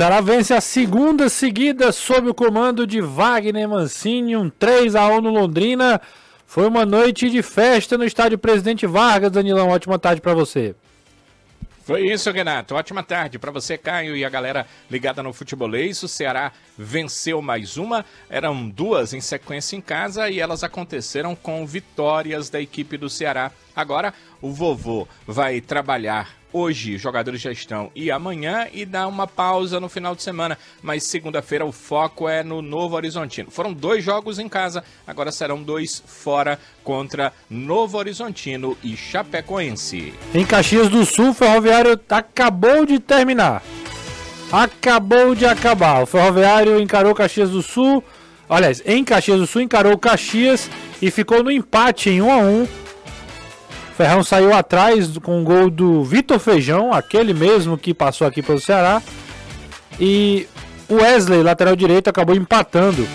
Ceará vence a segunda seguida sob o comando de Wagner Mancini, um 3 a 1 no Londrina. Foi uma noite de festa no estádio Presidente Vargas, Danilão. Ótima tarde para você. Foi isso, Renato. Ótima tarde para você, Caio, e a galera ligada no futebolês. O Ceará venceu mais uma. Eram duas em sequência em casa e elas aconteceram com vitórias da equipe do Ceará. Agora, o vovô vai trabalhar hoje, jogadores já estão, e amanhã, e dá uma pausa no final de semana. Mas segunda-feira o foco é no Novo Horizontino. Foram dois jogos em casa, agora serão dois fora contra Novo Horizontino e Chapecoense. Em Caxias do Sul, o Ferroviário acabou de terminar. Acabou de acabar. O Ferroviário encarou Caxias do Sul. Aliás, em Caxias do Sul encarou Caxias e ficou no empate em 1 a 1 Ferrão saiu atrás com o gol do Vitor Feijão, aquele mesmo que passou aqui pelo Ceará. E o Wesley, lateral direito, acabou empatando.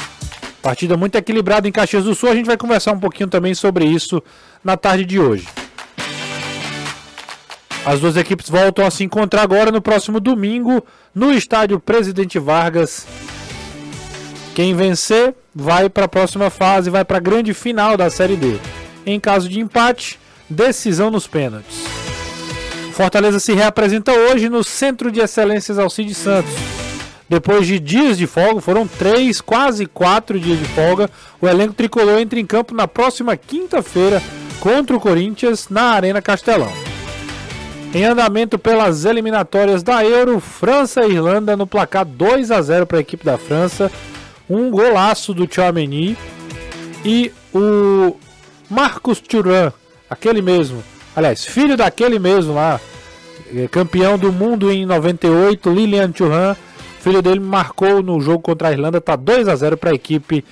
Partida muito equilibrada em Caxias do Sul. A gente vai conversar um pouquinho também sobre isso na tarde de hoje. As duas equipes voltam a se encontrar agora no próximo domingo no estádio Presidente Vargas. Quem vencer vai para a próxima fase, vai para a grande final da Série D. Em caso de empate, decisão nos pênaltis. Fortaleza se reapresenta hoje no Centro de Excelências Alcides Santos. Depois de dias de folga, foram três, quase quatro dias de folga, o elenco tricolor entra em campo na próxima quinta-feira contra o Corinthians na Arena Castelão. Em andamento pelas eliminatórias da Euro, França e Irlanda no placar 2 a 0 para a equipe da França. Um golaço do Tchouameni e o Marcos Thuram aquele mesmo, aliás, filho daquele mesmo lá, é, campeão do mundo em 98, Lilian Thuram, filho dele marcou no jogo contra a Irlanda, tá 2 a 0 para a equipe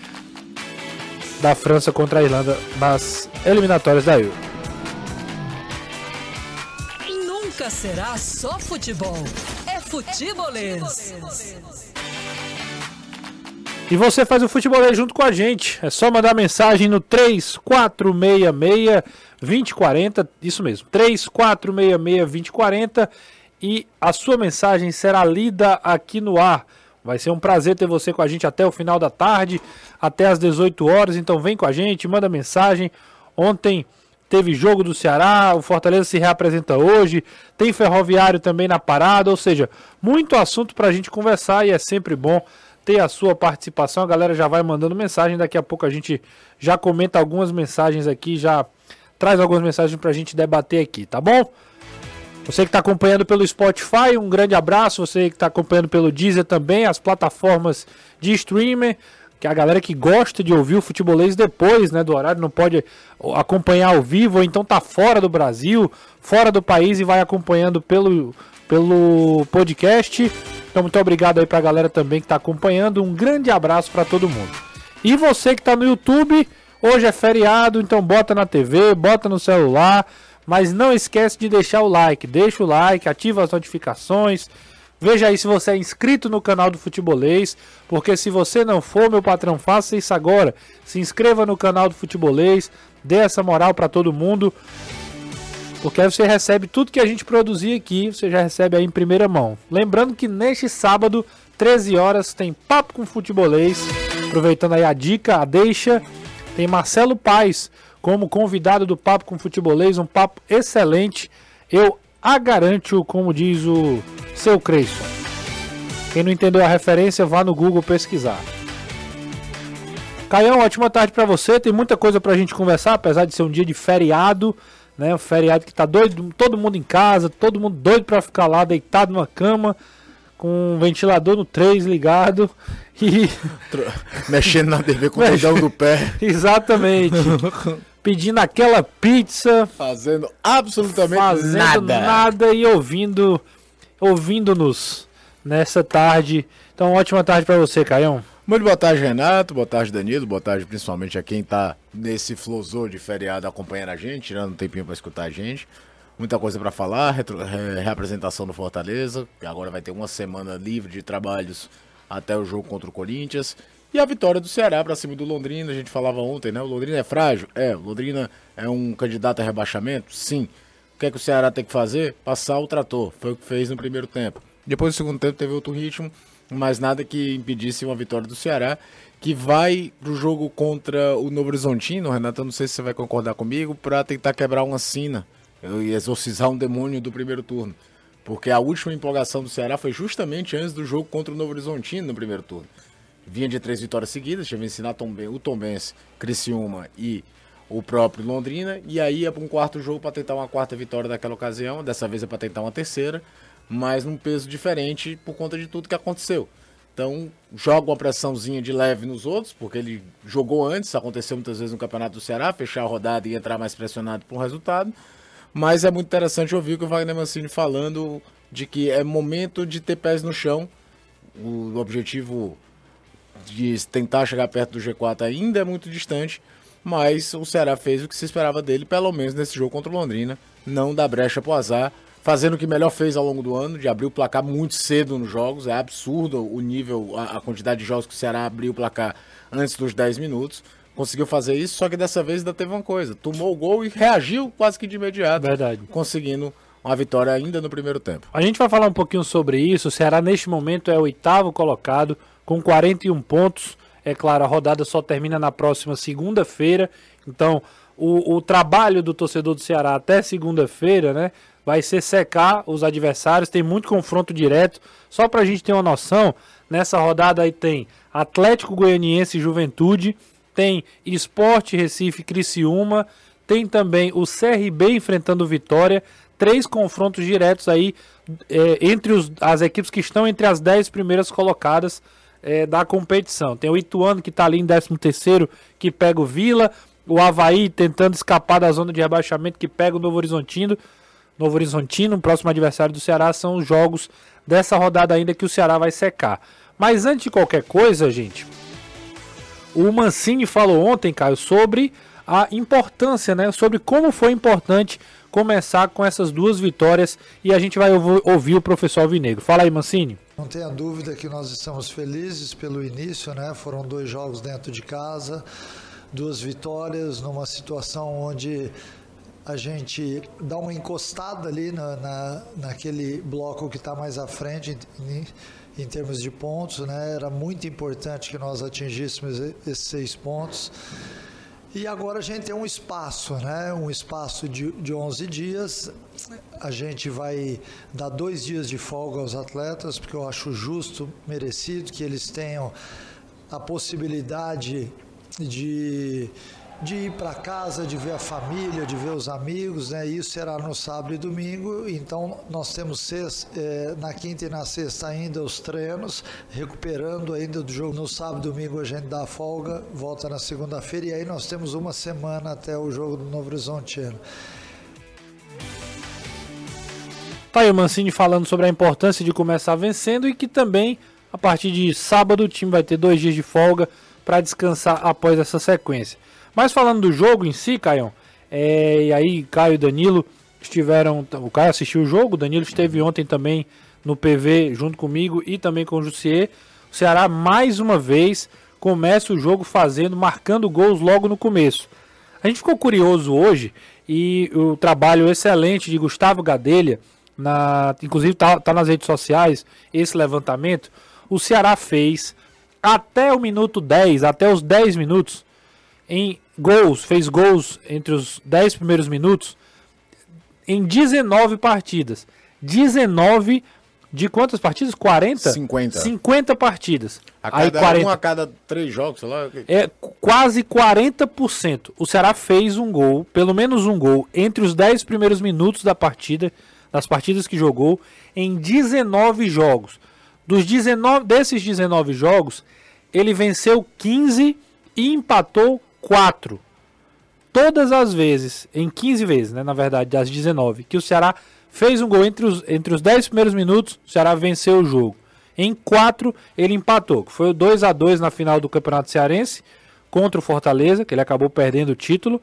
da França contra a Irlanda nas eliminatórias da Euro. Nunca será só futebol, é futebolês. E você faz o futebolês junto com a gente. É só mandar mensagem no 3466 2040, isso mesmo, 3466 2040 e a sua mensagem será lida aqui no ar. Vai ser um prazer ter você com a gente até o final da tarde, até às 18 horas. Então vem com a gente, manda mensagem. Ontem teve jogo do Ceará, o Fortaleza se reapresenta hoje, tem Ferroviário também na parada, ou seja, muito assunto para a gente conversar e é sempre bom ter a sua participação. A galera já vai mandando mensagem, daqui a pouco a gente já comenta algumas mensagens aqui, já traz algumas mensagens para a gente debater aqui, tá bom? Você que está acompanhando pelo Spotify, um grande abraço. Você que está acompanhando pelo Deezer também, as plataformas de streamer, que é a galera que gosta de ouvir o futebolês depois né, do horário, não pode acompanhar ao vivo, ou então tá fora do Brasil, fora do país e vai acompanhando pelo, pelo podcast. Então, muito obrigado aí para a galera também que está acompanhando. Um grande abraço para todo mundo. E você que está no YouTube, Hoje é feriado, então bota na TV, bota no celular, mas não esquece de deixar o like. Deixa o like, ativa as notificações. Veja aí se você é inscrito no canal do Futebolês, porque se você não for, meu patrão, faça isso agora. Se inscreva no canal do Futebolês, dê essa moral para todo mundo. Porque aí você recebe tudo que a gente produzir aqui, você já recebe aí em primeira mão. Lembrando que neste sábado, 13 horas, tem Papo com Futebolês. Aproveitando aí a dica, a deixa. Tem Marcelo Paes como convidado do Papo com Futebolês, um papo excelente. Eu a garanto, como diz o seu Creyson. Quem não entendeu a referência, vá no Google pesquisar. Caião, ótima tarde para você. Tem muita coisa pra gente conversar, apesar de ser um dia de feriado, né? Um feriado que tá doido, todo mundo em casa, todo mundo doido para ficar lá deitado numa cama, com um ventilador no 3 ligado e. Mexendo na TV com o dedão do pé. Exatamente. Pedindo aquela pizza. Fazendo absolutamente fazendo nada. nada e ouvindo. Ouvindo-nos nessa tarde. Então, ótima tarde para você, Caião. Muito boa tarde, Renato. Boa tarde, Danilo. Boa tarde, principalmente a quem tá nesse flosor de feriado acompanhando a gente, tirando um tempinho para escutar a gente muita coisa para falar, retro, re, reapresentação do Fortaleza, que agora vai ter uma semana livre de trabalhos até o jogo contra o Corinthians. E a vitória do Ceará para cima do Londrina, a gente falava ontem, né? O Londrina é frágil? É. O Londrina é um candidato a rebaixamento? Sim. O que é que o Ceará tem que fazer? Passar o trator. Foi o que fez no primeiro tempo. Depois do segundo tempo teve outro ritmo, mas nada que impedisse uma vitória do Ceará, que vai pro jogo contra o Novo Horizontino, Renato, eu não sei se você vai concordar comigo, para tentar quebrar uma sina e exorcizar um demônio do primeiro turno. Porque a última empolgação do Ceará foi justamente antes do jogo contra o Novo Horizontino no primeiro turno. Vinha de três vitórias seguidas, tinha vencido o Tombense, Criciúma e o próprio Londrina, e aí ia para um quarto jogo para tentar uma quarta vitória daquela ocasião, dessa vez é para tentar uma terceira, mas num peso diferente por conta de tudo que aconteceu. Então, joga uma pressãozinha de leve nos outros, porque ele jogou antes, aconteceu muitas vezes no Campeonato do Ceará, fechar a rodada e entrar mais pressionado por um resultado. Mas é muito interessante ouvir o Wagner Mancini falando de que é momento de ter pés no chão. O objetivo de tentar chegar perto do G4 ainda é muito distante, mas o Ceará fez o que se esperava dele, pelo menos nesse jogo contra o Londrina, não dá brecha pro azar, fazendo o que melhor fez ao longo do ano, de abrir o placar muito cedo nos jogos, é absurdo o nível, a, a quantidade de jogos que o Ceará abriu o placar antes dos 10 minutos, conseguiu fazer isso, só que dessa vez ainda teve uma coisa, tomou o gol e reagiu quase que de imediato, Verdade. conseguindo uma vitória ainda no primeiro tempo. A gente vai falar um pouquinho sobre isso. O Ceará, neste momento, é o oitavo colocado, com 41 pontos. É claro, a rodada só termina na próxima segunda-feira. Então, o, o trabalho do torcedor do Ceará até segunda-feira, né? Vai ser secar os adversários. Tem muito confronto direto. Só pra gente ter uma noção, nessa rodada aí tem Atlético Goianiense Juventude. Tem Esporte Recife Criciúma. Tem também o CRB enfrentando Vitória três confrontos diretos aí é, entre os, as equipes que estão entre as dez primeiras colocadas é, da competição. Tem o Ituano que está ali em 13 terceiro, que pega o Vila, o Havaí tentando escapar da zona de rebaixamento, que pega o Novo Horizontino. Novo Horizontino, o próximo adversário do Ceará, são os jogos dessa rodada ainda que o Ceará vai secar. Mas antes de qualquer coisa, gente, o Mancini falou ontem, Caio, sobre a importância, né? Sobre como foi importante começar com essas duas vitórias e a gente vai ouvir o professor Alvinegro. Fala aí, Mancini. Não tenha dúvida que nós estamos felizes pelo início, né? Foram dois jogos dentro de casa, duas vitórias numa situação onde a gente dá uma encostada ali na, na naquele bloco que está mais à frente em, em, termos de pontos, né? Era muito importante que nós atingíssemos esses seis pontos. E agora a gente tem um espaço, né? Um espaço de, de 11 dias. A gente vai dar dois dias de folga aos atletas, porque eu acho justo, merecido que eles tenham a possibilidade de de ir para casa, de ver a família, de ver os amigos, né? Isso será no sábado e domingo. Então nós temos sexta, é, na quinta e na sexta ainda os treinos, recuperando ainda do jogo. No sábado e domingo a gente dá folga, volta na segunda-feira e aí nós temos uma semana até o jogo do Novo Horizontino. Tá aí o Mancini falando sobre a importância de começar vencendo e que também a partir de sábado o time vai ter dois dias de folga para descansar após essa sequência. Mas falando do jogo em si, Caio, é, e aí Caio e Danilo estiveram. O Caio assistiu o jogo, o Danilo esteve ontem também no PV junto comigo e também com o Jussier. O Ceará mais uma vez começa o jogo fazendo, marcando gols logo no começo. A gente ficou curioso hoje e o trabalho excelente de Gustavo Gadelha, na, inclusive tá, tá nas redes sociais, esse levantamento. O Ceará fez até o minuto 10, até os 10 minutos, em gols, fez gols entre os 10 primeiros minutos em 19 partidas. 19 de quantas partidas? 40? 50. 50 partidas. A cada, Aí 40. Um a cada três jogos, sei lá. É quase 40%. O Ceará fez um gol, pelo menos um gol, entre os 10 primeiros minutos da partida, das partidas que jogou, em 19 jogos. Dos 19, desses 19 jogos, ele venceu 15 e empatou 4. Todas as vezes, em 15 vezes, né, na verdade, das 19, que o Ceará fez um gol entre os, entre os 10 primeiros minutos, o Ceará venceu o jogo. Em 4, ele empatou, que foi o 2 a 2 na final do Campeonato Cearense contra o Fortaleza, que ele acabou perdendo o título,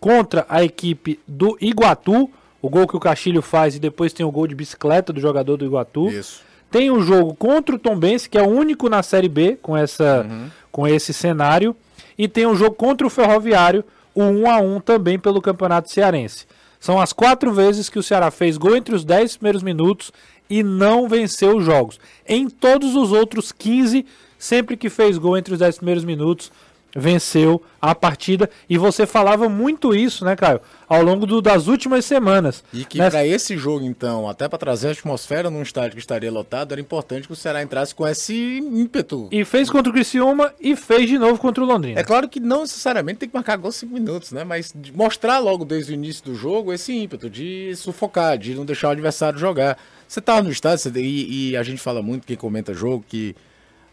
contra a equipe do Iguatu, o gol que o Castilho faz e depois tem o gol de bicicleta do jogador do Iguatu. Isso. Tem um jogo contra o Tombense, que é o único na Série B com, essa, uhum. com esse cenário. E tem um jogo contra o Ferroviário, o 1 a 1 também pelo Campeonato Cearense. São as quatro vezes que o Ceará fez gol entre os 10 primeiros minutos e não venceu os jogos. Em todos os outros 15, sempre que fez gol entre os 10 primeiros minutos, venceu a partida. E você falava muito isso, né, Caio? Ao longo do, das últimas semanas. E que Né? para esse jogo, então, até para trazer a atmosfera num estádio que estaria lotado, era importante que o Ceará entrasse com esse ímpeto. E fez contra o Criciúma e fez de novo contra o Londrina. É claro que não necessariamente tem que marcar gol 5 minutos, né? Mas de mostrar logo desde o início do jogo esse ímpeto de sufocar, de não deixar o adversário jogar. Você tá no estádio você- e, e a gente fala muito, quem comenta jogo, que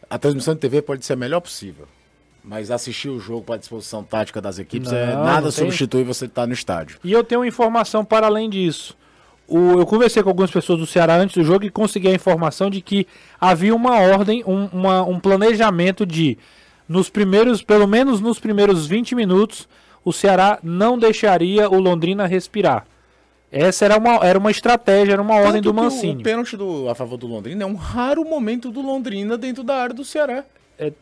a transmissão de TV pode ser a melhor possível. Mas assistir o jogo para a disposição tática das equipes é Não, nada não tem. substitui você estar no estádio. E eu tenho uma informação para além disso. O- eu conversei com algumas pessoas do Ceará antes do jogo e consegui a informação de que havia uma ordem, um, uma- um planejamento de, nos primeiros, pelo menos nos primeiros 20 minutos, o Ceará não deixaria o Londrina respirar. Essa era uma, era uma estratégia, era uma ordem Tanto do que o- Mancini. O pênalti do, a favor do Londrina é um raro momento do Londrina dentro da área do Ceará.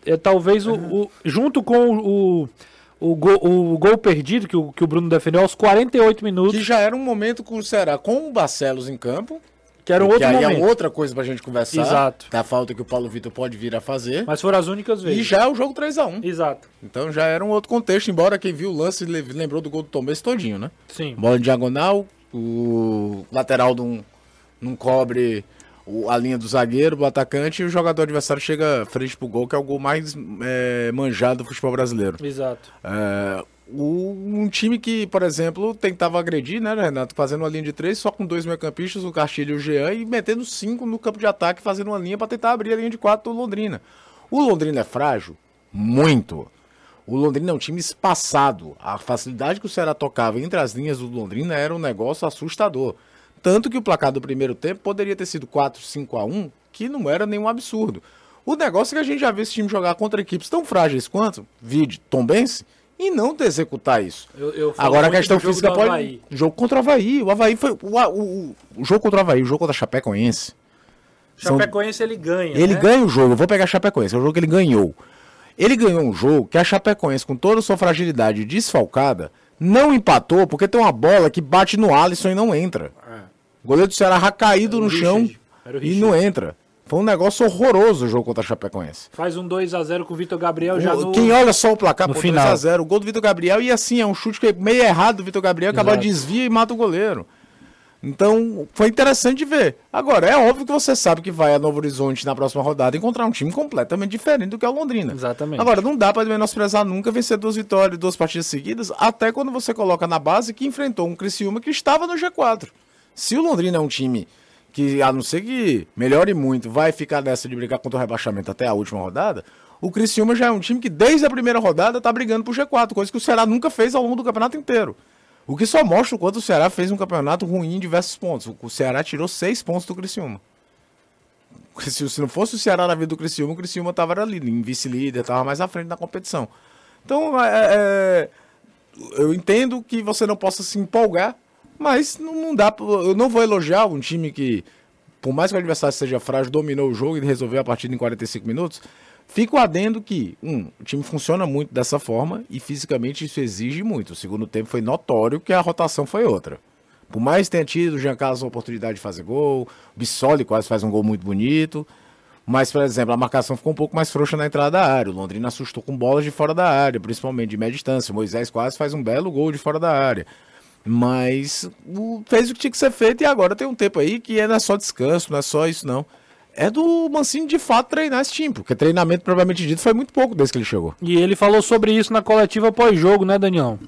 É, é talvez o, o- junto com o, o, gol, o gol perdido que o, que o Bruno defendeu aos 48 minutos, Que já era um momento com o Ceará com o Barcelos em campo. que era um que outro aí momento. é outra coisa pra gente conversar. Exato. Da falta que o Paulo Vitor pode vir a fazer. Mas foram as únicas vezes. E já é o jogo 3x1. Exato. Então já era um outro contexto, embora quem viu o lance le- lembrou do gol do Tom Benz todinho, né? Sim. Bola em diagonal, o lateral não, não cobre a linha do zagueiro, do atacante, e o jogador adversário chega frente pro gol, que é o gol mais é, manjado do futebol brasileiro. Exato. É, o- um time que, por exemplo, tentava agredir, né, Renato? Fazendo uma linha de três, só com dois meio-campistas, o Castilho e o Jean, e metendo cinco no campo de ataque, fazendo uma linha para tentar abrir a linha de quatro do Londrina. O Londrina é frágil? Muito. O Londrina é um time espaçado. A facilidade que o Ceará tocava entre as linhas do Londrina era um negócio assustador. Tanto que o placar do primeiro tempo poderia ter sido 4, 5 a 1, que não era nenhum absurdo. O negócio é que a gente já vê esse time jogar contra equipes tão frágeis quanto, vide Tombense, e não ter executar isso. Eu, eu Agora a questão física pode. Jogo contra o Havaí. O Havaí foi. O, o, o jogo contra o Havaí, o jogo contra a Chapecoense. São- Chapecoense ele ganha. Ele né? ganha o jogo, eu vou pegar a Chapecoense, é o jogo que ele ganhou. Ele ganhou um jogo que a Chapecoense, com toda a sua fragilidade desfalcada, não empatou porque tem uma bola que bate no Alisson e não entra. O goleiro do Ceará caído no chão Richard, era o e não entra. Foi um negócio horroroso o jogo contra a Chapecoense. Faz um 2x0 com o Vitor Gabriel já no... Quem olha só o placar, no pô, final. 2x0, o gol do Vitor Gabriel, e assim, é um chute é meio errado do Vitor Gabriel, acaba desvia e mata o goleiro. Então, foi interessante de ver. Agora, é óbvio que você sabe que vai a Novo Horizonte na próxima rodada encontrar um time completamente diferente do que é o Londrina. Exatamente. Agora, não dá pra menosprezar nunca vencer duas vitórias, duas partidas seguidas, até quando você coloca na base que enfrentou um Criciúma que estava no G4. Se o Londrina é um time que, a não ser que melhore muito, vai ficar nessa de brigar contra o rebaixamento até a última rodada, o Criciúma já é um time que desde a primeira rodada tá brigando pro G4, coisa que o Ceará nunca fez ao longo do campeonato inteiro. O que só mostra o quanto o Ceará fez um campeonato ruim em diversos pontos. O Ceará tirou seis pontos do Criciúma. Se, não fosse o Ceará na vida do Criciúma, o Criciúma tava ali, em vice-líder, tava mais à frente da competição. Então, é, é, eu entendo que você não possa se empolgar, mas não, dá. Eu não vou elogiar um time que, por mais que o adversário seja frágil, dominou o jogo e resolveu a partida em 45 minutos. Fico adendo que, um, o time funciona muito dessa forma e fisicamente isso exige muito. O segundo tempo foi notório que a rotação foi outra. Por mais que tenha tido o Jean Carlos a oportunidade de fazer gol, o Bissoli quase faz um gol muito bonito. Mas, por exemplo, a marcação ficou um pouco mais frouxa na entrada da área. O Londrina assustou com bolas de fora da área, principalmente de média distância. O Moisés quase faz um belo gol de fora da área. Mas o- fez o que tinha que ser feito e agora tem um tempo aí que é- não é só descanso, não é só isso, não. É do Mancini de fato treinar esse time, porque treinamento, provavelmente dito, foi muito pouco desde que ele chegou. E ele falou sobre isso na coletiva pós-jogo, né, Daniel?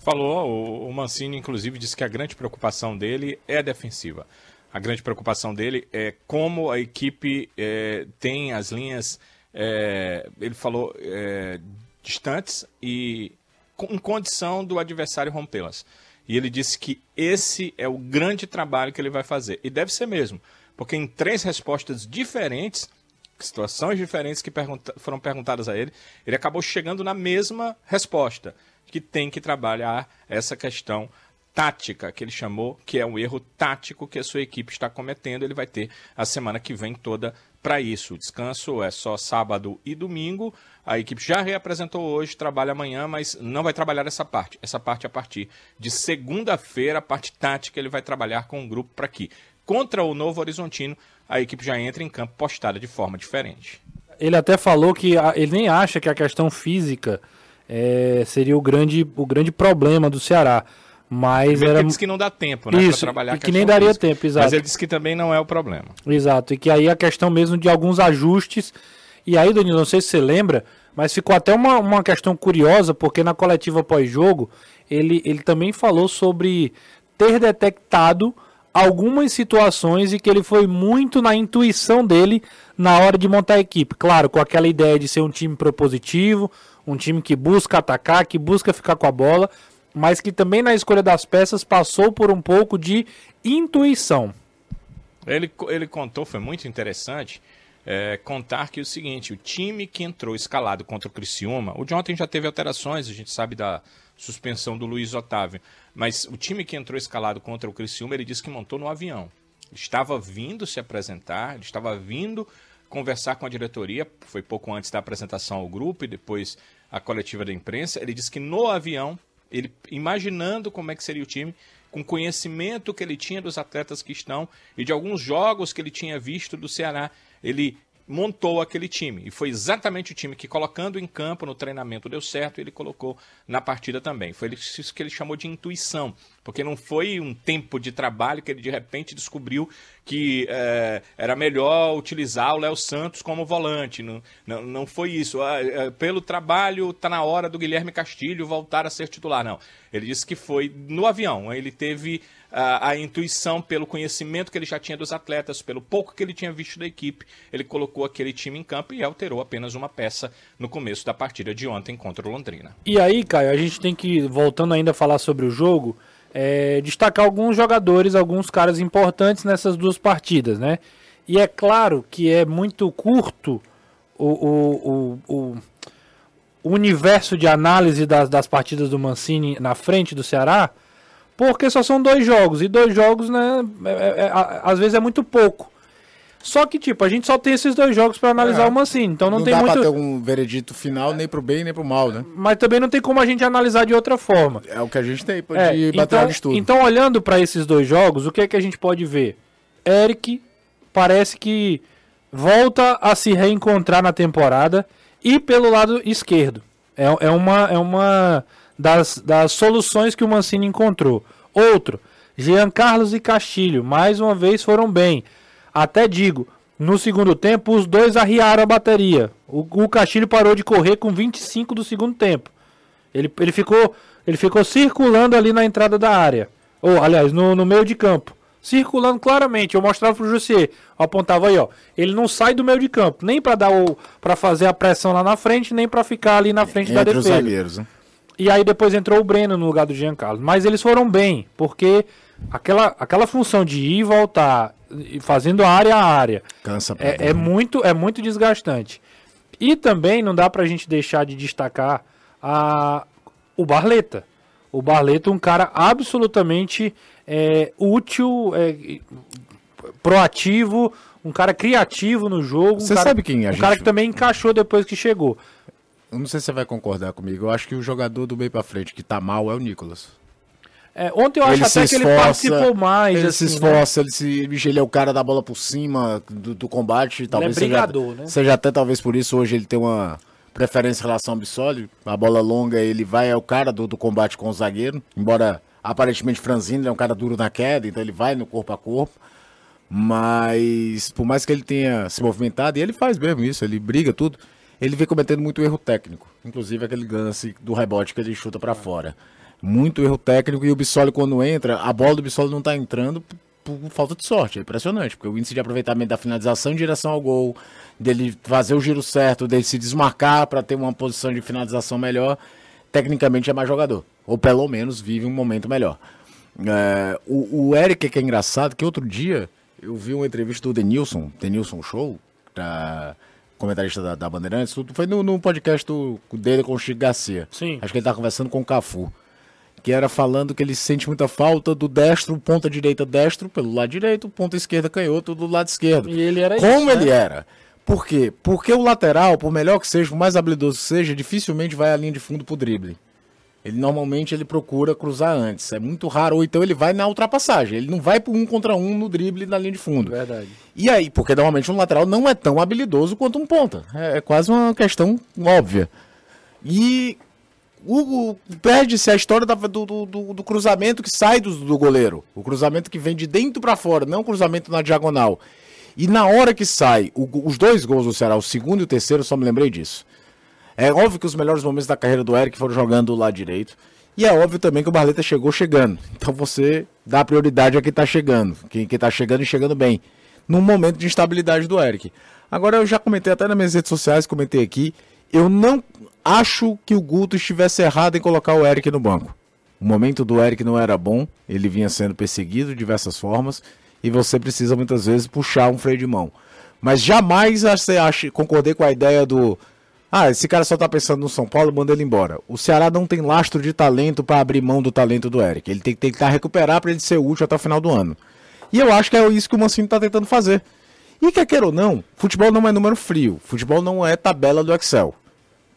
Falou, o, o Mancini, inclusive, disse que a grande preocupação dele é a defensiva. A grande preocupação dele é como a equipe é, tem as linhas, é, ele falou, é, distantes e em condição do adversário rompê-las. E ele disse que esse é o grande trabalho que ele vai fazer. E deve ser mesmo, porque em três respostas diferentes, situações diferentes que pergunta- foram perguntadas a ele, ele acabou chegando na mesma resposta, que tem que trabalhar essa questão tática, que ele chamou, que é um erro tático que a sua equipe está cometendo. Ele vai ter a semana que vem toda para isso. O descanso é só sábado e domingo. A equipe já reapresentou hoje, trabalha amanhã, mas não vai trabalhar essa parte. Essa parte é a partir de segunda-feira, a parte tática, ele vai trabalhar com o grupo para aqui. contra o Novo Horizontino, a equipe já entra em campo postada de forma diferente. Ele até falou que ele nem acha que a questão física é, seria o grande, o grande problema do Ceará. Mas era. Ele disse que não dá tempo, né? Isso, trabalhar a que nem daria física. tempo, exato. Mas ele disse que também não é o problema. Exato, e que aí a questão mesmo de alguns ajustes. E aí, Danilo, não sei se você lembra, mas ficou até uma, uma questão curiosa, porque na coletiva pós-jogo, ele, ele também falou sobre ter detectado algumas situações e que ele foi muito na intuição dele na hora de montar a equipe. Claro, com aquela ideia de ser um time propositivo, um time que busca atacar, que busca ficar com a bola, mas que também na escolha das peças passou por um pouco de intuição. Ele, ele contou, foi muito interessante, é, contar que o seguinte, o time que entrou escalado contra o Criciúma, o de ontem já teve alterações, a gente sabe da suspensão do Luiz Otávio, mas o time que entrou escalado contra o Criciúma, ele disse que montou no avião. Estava vindo se apresentar, ele estava vindo conversar com a diretoria, foi pouco antes da apresentação ao grupo e depois a coletiva da imprensa, ele disse que no avião, ele imaginando como é que seria o time, com conhecimento que ele tinha dos atletas que estão e de alguns jogos que ele tinha visto do Ceará, ele montou aquele time. E foi exatamente o time que, colocando em campo no treinamento, deu certo e ele colocou na partida também. Foi isso que ele chamou de intuição, porque não foi um tempo de trabalho que ele de repente descobriu que é, era melhor utilizar o Léo Santos como volante. Não, não, não foi isso. Ah, é, pelo trabalho, está na hora do Guilherme Castilho voltar a ser titular. Não. Ele disse que foi no avião. Ele teve a, a, intuição, pelo conhecimento que ele já tinha dos atletas, pelo pouco que ele tinha visto da equipe, ele colocou aquele time em campo e alterou apenas uma peça no começo da partida de ontem contra o Londrina. E aí, Caio, a gente tem que, voltando ainda a falar sobre o jogo, é, destacar alguns jogadores, alguns caras importantes nessas duas partidas, né? E é claro que é muito curto o, o, o, o o universo de análise das, das partidas do Mancini na frente do Ceará, porque só são dois jogos, e dois jogos, né, é, é, é, às vezes é muito pouco. Só que, tipo, a gente só tem esses dois jogos para analisar É. o Mancini, então não, Não tem dá muito... pra ter um veredito final nem pro bem nem pro mal, né? Mas também não tem como a gente analisar de outra forma. É o que a gente tem pra É, então, material de estudo. então, olhando para esses dois jogos, o que é que a gente pode ver? Eric parece que volta a se reencontrar na temporada e pelo lado esquerdo. É, é uma, é uma das, das soluções que o Mancini encontrou. Outro, Jean Carlos e Castilho, mais uma vez foram bem. Até digo, no segundo tempo, os dois arriaram a bateria. O, o Castilho parou de correr com 25 do segundo tempo. Ele, ele, ficou, ele ficou circulando ali na entrada da área. Ou, aliás, no, no meio de campo. Circulando claramente. Eu mostrava pro Jussier. Eu apontava aí, ó. Ele não sai do meio de campo. Nem para dar o. para fazer a pressão lá na frente, nem para ficar ali na frente da Entre os defesa. zagueiros, né? E aí depois entrou o Breno no lugar do Giancarlo. Mas eles foram bem, porque aquela, aquela função de ir e voltar, fazendo área a área, Cansa é, é muito, é muito desgastante. E também não dá pra gente deixar de destacar a, o Barleta. O Barleta, um cara absolutamente é, útil, é, proativo, um cara criativo no jogo. Um Você cara, sabe quem a um gente- cara que também encaixou depois que chegou. Eu não sei se você vai concordar comigo. Eu acho que o jogador do meio pra frente que tá mal é o Nicolas. É, ontem eu acho até que ele participou mais. Ele assim, se né? esforça, ele, se, bicho, ele é o cara da bola por cima do, do combate. Talvez seja, brigador, né? seja até talvez por isso hoje ele tem uma preferência em relação ao Bissoli. A bola longa, ele vai, é o cara do, do combate com o zagueiro. Embora aparentemente franzino, ele é um cara duro na queda, então ele vai no corpo a corpo. Mas por mais que ele tenha se movimentado, e ele faz mesmo isso, ele briga tudo, ele vem cometendo muito erro técnico. Inclusive aquele lance do rebote que ele chuta pra fora. Muito erro técnico e o Bissoli quando entra, a bola do Bissoli não tá entrando por, falta de sorte. É impressionante, porque o índice de aproveitamento da finalização em direção ao gol, dele fazer o giro certo, dele se desmarcar para ter uma posição de finalização melhor, tecnicamente é mais jogador. Ou pelo menos vive um momento melhor. É, o, o Eric, que é engraçado, que outro dia eu vi uma entrevista do Denilson, Denilson Show, da comentarista da, da Bandeirantes, tudo foi no, no podcast do- dele com o Chico Garcia. Sim. Acho que ele tá conversando com o Cafu. Que era falando que ele sente muita falta do destro, ponta direita destro pelo lado direito, ponta esquerda canhoto do lado esquerdo. E ele era Como isso, ele né? era. Por quê? Porque o lateral, por melhor que seja, por mais habilidoso que seja, dificilmente vai à linha de fundo pro drible. Ele normalmente ele procura cruzar antes. É muito raro, ou então ele vai na ultrapassagem. Ele não vai por um contra um no drible na linha de fundo. Verdade. E aí, porque normalmente um lateral não é tão habilidoso quanto um ponta. É, é quase uma questão óbvia. E o, o- perde-se a história da- do, do- do- cruzamento que sai do, do goleiro. O cruzamento que vem de dentro para fora, não o cruzamento na diagonal. E na hora que sai, o- os dois gols do Ceará, o segundo e o terceiro, só me lembrei disso. É óbvio que os melhores momentos da carreira do Eric foram jogando do lado direito. E é óbvio também que o Barleta chegou chegando. Então você dá prioridade a quem tá chegando. Quem, quem tá chegando e chegando bem. Num momento de instabilidade do Eric. Agora eu já comentei até nas minhas redes sociais, comentei aqui. Eu não acho que o Guto estivesse errado em colocar o Eric no banco. O momento do Eric não era bom, ele vinha sendo perseguido de diversas formas, e você precisa muitas vezes puxar um freio de mão. Mas jamais acha, concordei com a ideia do. Ah, esse cara só tá pensando no São Paulo, manda ele embora. O Ceará não tem lastro de talento para abrir mão do talento do Eric. Ele tem que tentar recuperar para ele ser útil até o final do ano. E eu acho que é isso que o Mancini tá tentando fazer. E quer queira ou não, futebol não é número frio. Futebol não é tabela do Excel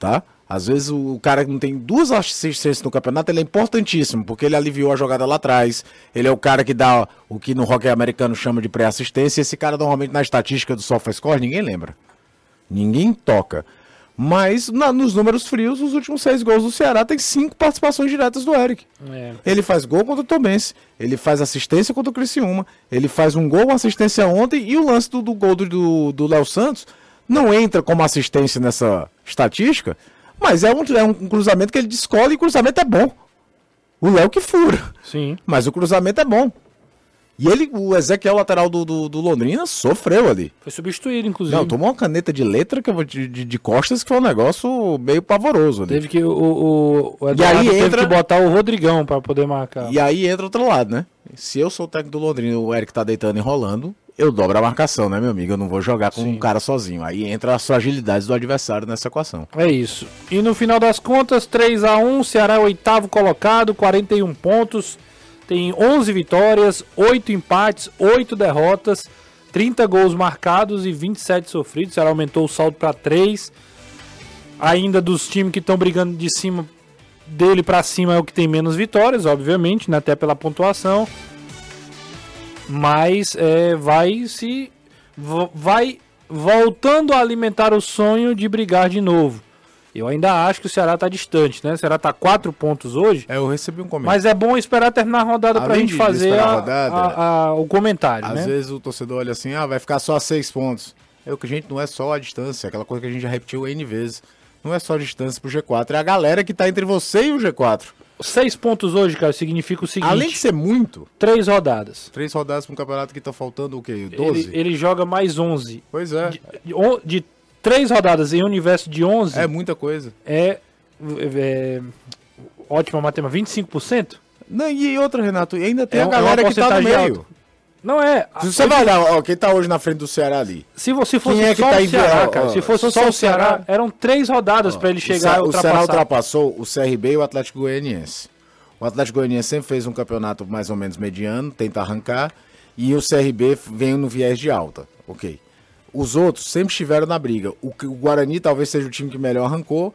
tá? Às vezes o cara que não tem duas assistências no campeonato, ele é importantíssimo, porque ele aliviou a jogada lá atrás. Ele é o cara que dá o que no hockey americano chama de pré-assistência. Esse cara normalmente na estatística do SofaScore ninguém lembra. Ninguém toca. Mas na- nos números frios, os últimos seis gols do Ceará tem cinco participações diretas do Eric. É. Ele faz gol contra o Tomense, ele faz assistência contra o Criciúma, ele faz um gol, uma assistência ontem, e o lance do, do gol do- Léo Santos não entra como assistência nessa estatística, mas é um, é um cruzamento que ele descola e o cruzamento é bom. O Léo que fura, Sim. mas o cruzamento é bom. E ele, o Ezequiel lateral do, do, do Londrina, sofreu ali. Foi substituído, inclusive. Não, tomou uma caneta de letra que eu de, de, de costas que foi um negócio meio pavoroso ali. Teve que o, o, o Eduardo aí teve entra- que botar o Rodrigão pra poder marcar. E aí entra outro lado, né? Se eu sou o técnico do Londrina e o Eric tá deitando e enrolando, eu dobro a marcação, né, meu amigo? Eu não vou jogar com um cara sozinho. Aí entra as fragilidades do adversário nessa equação. É isso. E no final das contas, 3 a 1 Ceará é oitavo colocado, 41 pontos. Tem 11 vitórias, 8 empates, 8 derrotas, 30 gols marcados e 27 sofridos. Ceará aumentou o saldo para 3. Ainda dos times que estão brigando de cima dele para cima é o que tem menos vitórias, obviamente, né, até pela pontuação. Mas é, vai se vai voltando a alimentar o sonho de brigar de novo. Eu ainda acho que o Ceará está distante, né? O Ceará está 4 pontos hoje. É, eu recebi um comentário. Mas é bom esperar terminar a rodada para a Além gente de fazer a a- rodada, a- a- o comentário, Às né? vezes o torcedor olha assim, ah, vai ficar só a seis pontos. É o que, gente, não é só a distância, aquela coisa que a gente já repetiu N vezes. Não é só a distância pro G4, é a galera que tá entre você e o G4. Seis pontos hoje, cara, significa o seguinte: Além de ser muito, três rodadas. três rodadas pra um campeonato que tá faltando o quê? Ele, 12? ele joga mais 11. Pois é, De, de, de três rodadas em um universo de 11 é muita coisa. é, é, ótima matemática, 25%? Não, e outra, Renato, e ainda tem É a um- galera é que tá no meio. alta. Não é. Se você vai olhar, ó, quem tá hoje na frente do Ceará ali. Se você fosse Quem é que só tá o em Ceará, cara, Ó, se fosse só o o Ceará, Ceará- eram três rodadas para ele O chegar a o Ceará ultrapassou o CRB e o Atlético Goianiense. O Atlético Goianiense sempre fez um campeonato mais ou menos mediano, tenta arrancar, e o CRB veio no viés de alta. Ok. Os outros sempre estiveram na briga. O, o Guarani talvez seja o time que melhor arrancou,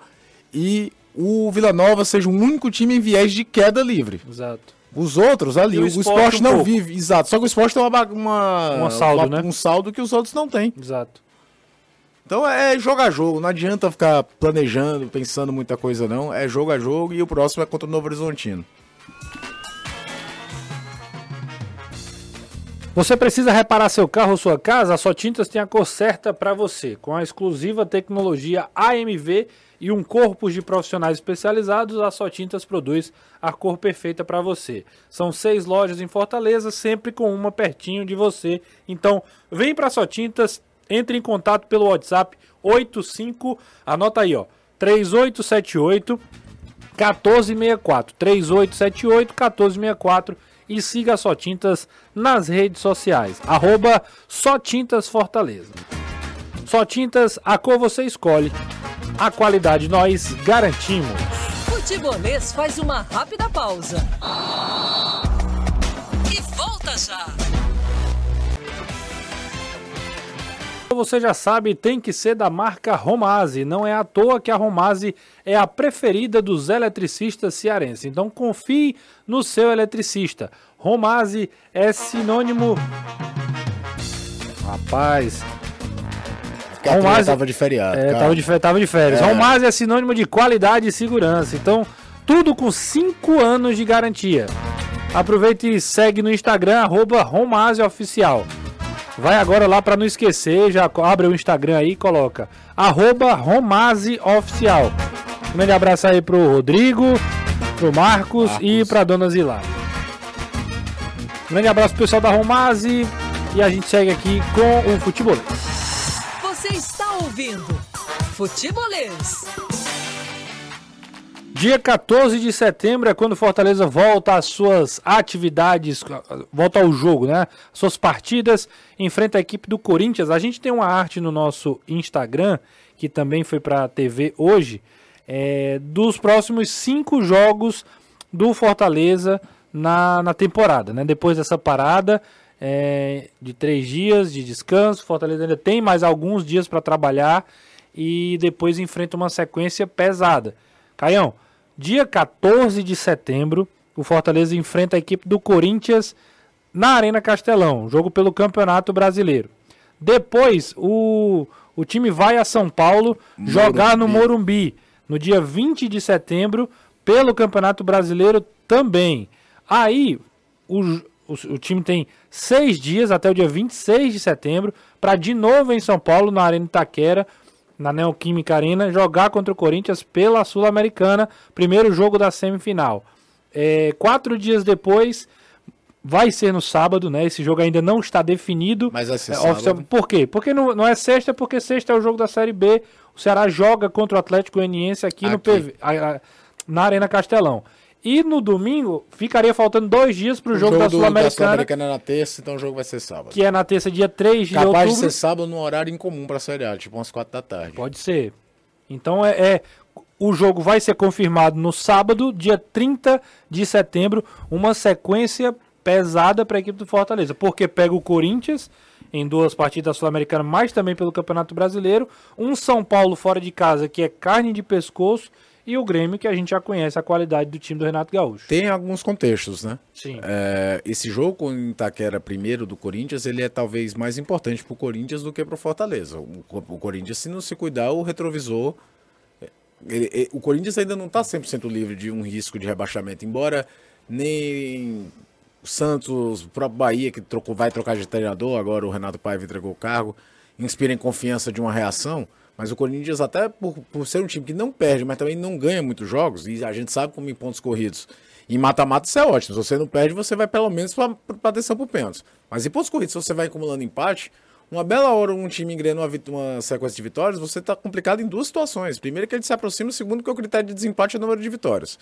e o Vila Nova seja o único time em viés de queda livre. Exato. Os outros ali, o o, esporte esporte um não pouco. vive, exato. Só que o esporte tem uma, uma, Um saldo, uma- né? um saldo que os outros não têm. Exato. Então é jogo a jogo, não adianta ficar planejando, pensando muita coisa não. É jogo a jogo e o próximo é contra o Novo Horizontino. Você precisa reparar seu carro ou sua casa? A Só Tintas tem a cor certa para você. Com a exclusiva tecnologia AMV e um corpo de profissionais especializados, a Só Tintas produz a cor perfeita para você. São seis lojas em Fortaleza, sempre com uma pertinho de você. Então, vem para Só Tintas, entre em contato pelo WhatsApp 85, anota aí, ó, 3878 1464 3878 1464 e siga Só Tintas nas redes sociais. Arroba Só Tintas Fortaleza. Só Tintas, a cor você escolhe. A qualidade nós garantimos. Futebolês faz uma rápida pausa. E volta já. Você já sabe, tem que ser da marca Romase. Não é à toa que a Romase é a preferida dos eletricistas cearenses. Então confie no seu eletricista. Romase é sinônimo. Rapaz, Romase- tava de feriado. é, tava, de, tava de férias. É. Romase é sinônimo de qualidade e segurança. Então, tudo com 5 anos de garantia. Aproveita e segue no Instagram, arroba Romase Oficial. Vai agora lá para não esquecer, já abre o Instagram aí e coloca arroba Romase Oficial. Um grande abraço aí pro Rodrigo, pro Marcos, e Marcos. pra dona Zilá. Um grande abraço pro pessoal da Romase e a gente segue aqui com o futebol. Você está ouvindo Futebolês. Dia 14 de setembro é quando o Fortaleza volta às suas atividades, volta ao jogo, né? Suas partidas, enfrenta a equipe do Corinthians. A gente tem uma arte no nosso Instagram, que também foi para a TV hoje, é, dos próximos cinco jogos do Fortaleza na, na temporada, né? Depois dessa parada é, de três dias de descanso, Fortaleza ainda tem mais alguns dias para trabalhar e depois enfrenta uma sequência pesada. Caião, dia 14 de setembro, o Fortaleza enfrenta a equipe do Corinthians na Arena Castelão, jogo pelo Campeonato Brasileiro. Depois, o, o time vai a São Paulo jogar no Morumbi, no dia 20 de setembro, pelo Campeonato Brasileiro também. Aí, o, o, o time tem seis dias, até o dia 26 de setembro, para de novo em São Paulo, na Arena Itaquera, na Neoquímica Arena, jogar contra o Corinthians pela Sul-Americana, primeiro jogo da semifinal. É, quatro dias depois, vai ser no sábado, né? Esse jogo ainda não está definido. Mas vai ser É, sábado. oficial- Por quê? Porque não, não é sexta, porque sexta é o jogo da Série B. O Ceará joga contra o Atlético Goianiense aqui, no Aqui. PV, a- a- na Arena Castelão. E no domingo, ficaria faltando dois dias para o jogo, da Sul-Americana, Sul-Americana é na terça, então o jogo vai ser sábado. que é na terça, dia 3 de Capaz de outubro. ser sábado num horário incomum pra Série A, tipo umas 4 da tarde. Pode ser. Então é, é- o jogo vai ser confirmado no sábado, dia 30 de setembro, uma sequência pesada para a equipe do Fortaleza, porque pega o Corinthians em duas partidas da Sul-Americana, mas também pelo Campeonato Brasileiro, um São Paulo fora de casa que é carne de pescoço e o Grêmio que a gente já conhece a qualidade do time do Renato Gaúcho. Tem alguns contextos, né? Sim. É, esse jogo o Itaquera primeiro do Corinthians, ele é talvez mais importante pro Corinthians do que Fortaleza. O, Co- o Corinthians, se não se cuidar, o retrovisor... é, ele- ele- o Corinthians ainda não tá 100% livre de um risco de rebaixamento, embora nem o Santos, o próprio Bahia, que trocou, vai trocar de treinador, agora o Renato Paiva entregou o cargo, inspirem confiança de uma reação, mas o Corinthians, até por, por ser um time que não perde, mas também não ganha muitos jogos, e a gente sabe como em pontos corridos. Em mata-mata isso é ótimo. Se você não perde, você vai pelo menos para atenção por pênaltis. Mas em pontos corridos, se você vai acumulando empate, uma bela hora um time engrena uma, uma sequência de vitórias, você está complicado em duas situações. Primeiro que ele se aproxima, segundo que o critério de desempate é o número de vitórias.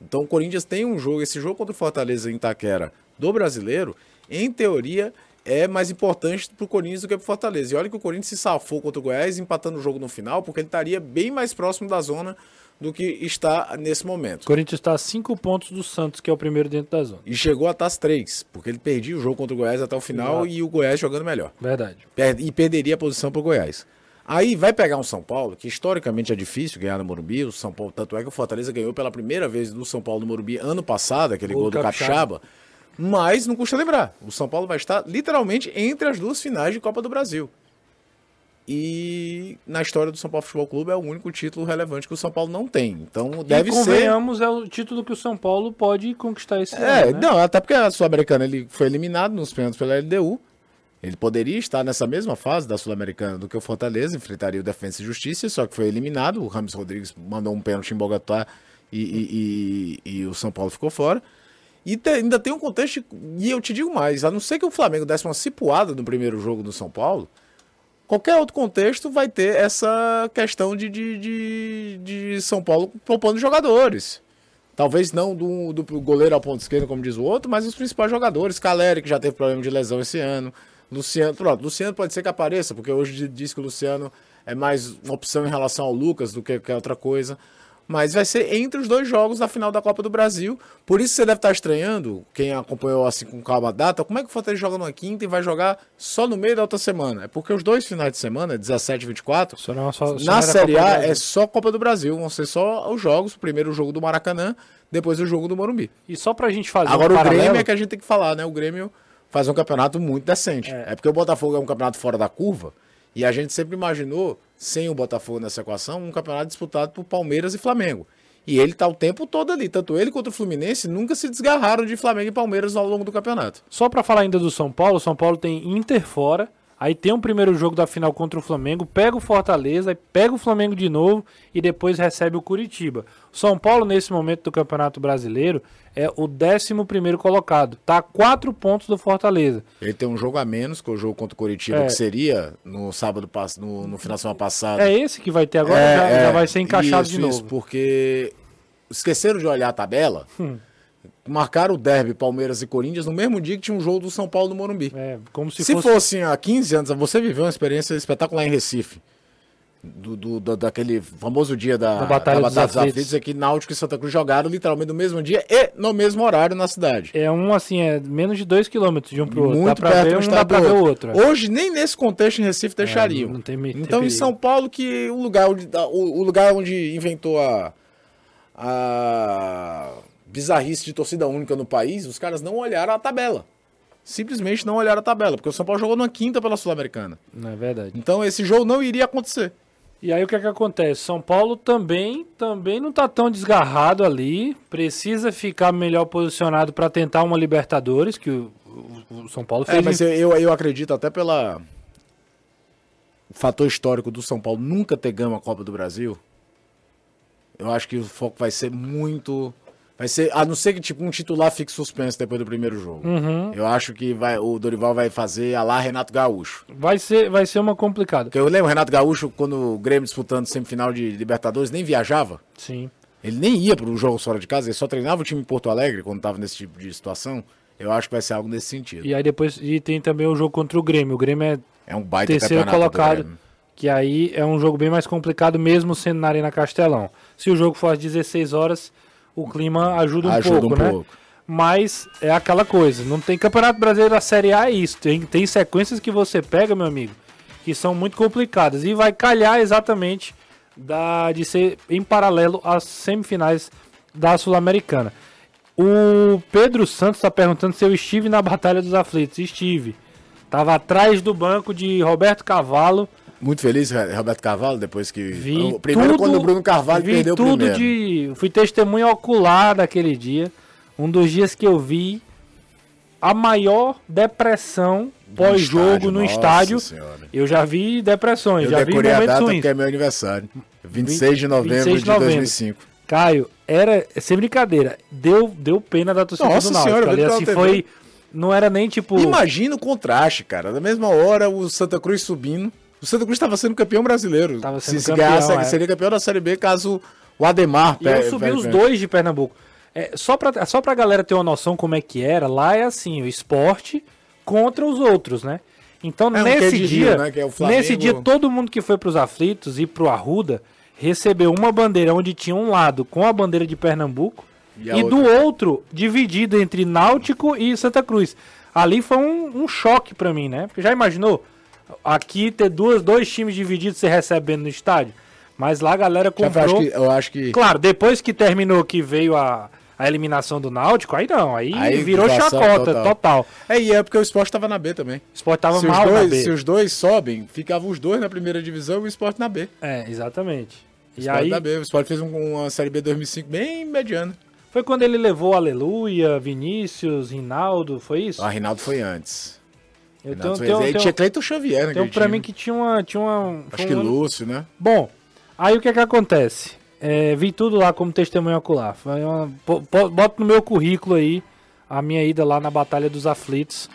Então o Corinthians tem um jogo, esse jogo contra o Fortaleza em Itaquera do brasileiro, em teoria, é mais importante pro Corinthians do que pro Fortaleza. E olha que o Corinthians se safou contra o Goiás, empatando o jogo no final, porque ele estaria bem mais próximo da zona do que está nesse O momento. Corinthians está a 5 pontos do Santos, que é o primeiro dentro da zona. E chegou até as três, porque ele perdia o jogo contra o Goiás até o final Exato. e o Goiás jogando melhor. Verdade. E perderia a posição pro Goiás. Aí vai pegar um São Paulo, que historicamente é difícil ganhar no Morumbi. O São Paulo, tanto é que o Fortaleza ganhou pela primeira vez do São Paulo no Morumbi ano passado, aquele Gol gol do Capixaba. Capixaba. Mas não custa lembrar, o São Paulo vai estar literalmente entre as duas finais de Copa do Brasil. E na história do São Paulo Futebol Clube é o único título relevante que o São Paulo não tem. Então deve e ser. convenhamos, é o título que o São Paulo pode conquistar esse É, ano, né? não, até porque a Sul-Americana ele foi eliminado nos pênaltis pela LDU. Ele poderia estar nessa mesma fase da Sul-Americana do que o Fortaleza, enfrentaria o Defensa e Justiça, só que foi eliminado. O Rames Rodrigues mandou um pênalti em Bogotá e, e- e- e o São Paulo ficou fora. E te- ainda tem um contexto, e eu te digo mais, a não ser que o Flamengo desse uma cipuada no primeiro jogo do São Paulo, qualquer outro contexto vai ter essa questão de, de, de, de São Paulo propondo jogadores. Talvez não do, do goleiro ao ponto esquerdo, como diz o outro, mas os principais jogadores. Caleri, que já teve problema de lesão esse ano. Luciano, pronto, Luciano pode ser que apareça, porque hoje diz que o Luciano é mais uma opção em relação ao Lucas do que qualquer outra coisa. mas vai ser entre os dois jogos da final da Copa do Brasil. Por isso você deve estar estranhando, quem acompanhou assim com calma a data, como é que o Fortaleza joga numa quinta e vai jogar só no meio da outra semana? É porque os dois finais de semana, 17 e 24, Só não- só- só na era Série A é só Copa do Brasil, vão ser só os jogos, primeiro o jogo do Maracanã, depois o jogo do Morumbi. E só pra gente fazer Agora um o Grêmio é que a gente tem que falar, né? O Grêmio faz um campeonato muito decente. É. porque o Botafogo é um campeonato fora da curva e a gente sempre imaginou, sem o Botafogo nessa equação, um campeonato disputado por Palmeiras e Flamengo. E ele tá o tempo todo ali. Tanto ele quanto o Fluminense nunca se desgarraram de Flamengo e Palmeiras ao longo do campeonato. Só pra falar ainda do São Paulo, o São Paulo tem Inter fora, aí tem um primeiro jogo da final contra o Flamengo, pega o Fortaleza, pega o Flamengo de novo e depois recebe o Curitiba. São Paulo, nesse momento do Campeonato Brasileiro, é o 11 primeiro colocado, tá a quatro pontos do Fortaleza. Ele tem um jogo a menos que o jogo contra o Curitiba, É. que seria no sábado, no, no final da semana passada. É esse que vai ter agora, É, já, é, já vai ser encaixado isso, de novo. Isso, porque esqueceram de olhar a tabela. Hum. Marcaram o derby Palmeiras e Corinthians no mesmo dia que tinha um jogo do São Paulo no Morumbi. É, como se, Se, fosse... há 15 anos, você viveu uma experiência espetacular em Recife. Do, do- da- daquele famoso dia da, Da Batalha dos Aflitos. é que Náutico e Santa Cruz jogaram literalmente no mesmo dia e no mesmo horário na cidade. É um assim, é menos de dois quilômetros de um pro outro. Muito dá pra perto ver um um, dá pra do ver o outro. outro. é. Hoje, nem nesse contexto em Recife deixariam. não tem me- tem então, em. São Paulo, que o lugar onde, o, o lugar onde inventou a, a bizarrice de torcida única no país, os caras não olharam a tabela. Simplesmente não olharam a tabela, porque o São Paulo jogou numa quinta pela Sul-Americana. Não é verdade. Então, esse jogo não iria acontecer. E aí o que é que acontece? São Paulo também também não tá tão desgarrado ali, precisa ficar melhor posicionado para tentar uma Libertadores, que o, o- o São Paulo fez. É, mas eu, eu, eu acredito até pela o fator histórico do São Paulo nunca ter ganho a Copa do Brasil. Eu acho que o foco vai ser muito. Vai ser, a não ser que tipo um titular fique suspenso depois do primeiro jogo. Eu acho que vai, o Dorival vai fazer a lá Renato Gaúcho. Vai ser vai ser uma complicada. Porque eu lembro o Renato Gaúcho, quando o Grêmio disputando semifinal de Libertadores, nem viajava. Sim. Ele nem ia para os jogos fora de casa, ele só treinava o time em Porto Alegre quando estava nesse tipo de situação. Eu acho que vai ser algo nesse sentido. E aí depois e tem também o jogo contra o Grêmio. O Grêmio é É um baita terceiro colocado, que aí é um jogo bem mais complicado mesmo sendo na Arena Castelão. Se o jogo for às 16 horas, o clima ajuda um Ajuda pouco, um né? pouco. Mas é aquela coisa, não tem Campeonato Brasileiro da Série A é isso. Tem, tem sequências que você pega, meu amigo, que são muito complicadas. E vai calhar exatamente da, de ser em paralelo às semifinais da Sul-Americana. O Pedro Santos está perguntando se eu estive na Batalha dos Aflitos. Estive. Tava atrás do banco de Roberto Cavalo. Muito feliz, Roberto Carvalho, depois que. Vi o primeiro tudo, quando o Bruno Carvalho vi perdeu o tudo primeiro. de. Fui testemunha ocular daquele dia. Um dos dias que eu vi a maior depressão pós-jogo no estádio. Senhora. Eu já vi depressões, Eu já vi decorei a momentos data ruins. é meu aniversário. 26 de novembro 26 de de novembro. 2005. Caio, era sem brincadeira. Deu, deu pena da torcida Nossa do Náutico. senhora, ali, assim, foi, não era nem tipo. Imagina o contraste, cara. Na mesma hora, o Santa Cruz subindo. O Santa Cruz estava sendo campeão brasileiro. Tava Se sendo se campeão, ganhasse, é. seria campeão da Série B caso o Ademar E eu subi os dois de Pernambuco. É, só, pra, só pra galera ter uma noção como é que era, lá é assim, o esporte contra os outros, né? Então, É nesse dia, Rio, né, é o nesse dia, todo mundo que foi pros aflitos e pro Arruda recebeu uma bandeira onde tinha um lado com a bandeira de Pernambuco E e, a do outro dividido entre Náutico e Santa Cruz. Ali foi um, um choque pra mim, né? Porque já imaginou aqui ter duas, dois times divididos se recebendo no estádio? Mas lá a galera comprou. acho que, eu acho que. Claro, depois que terminou, que veio a, a eliminação do Náutico, aí não, aí, Aí virou chacota total. total. É, e é porque o esporte estava na B também. O Sport tava se, mal os na dois, B. se os dois sobem, ficavam os dois na primeira divisão e o esporte na B. É, exatamente. O E esporte aí, na B. O esporte fez um- uma Série B 2005 bem mediana. foi quando ele levou Aleluia, Vinícius, Rinaldo, foi isso? O Rinaldo foi antes. Eu Rinaldo tenho, tenho, tenho, tinha Cleiton Xavier, né? tenho pra mim que tinha uma... Tinha uma Acho que um Lúcio, né? Bom, aí o que é que acontece? É, vi tudo lá como testemunho ocular. Foi uma, boto no meu currículo aí a minha ida lá na Batalha dos Aflitos.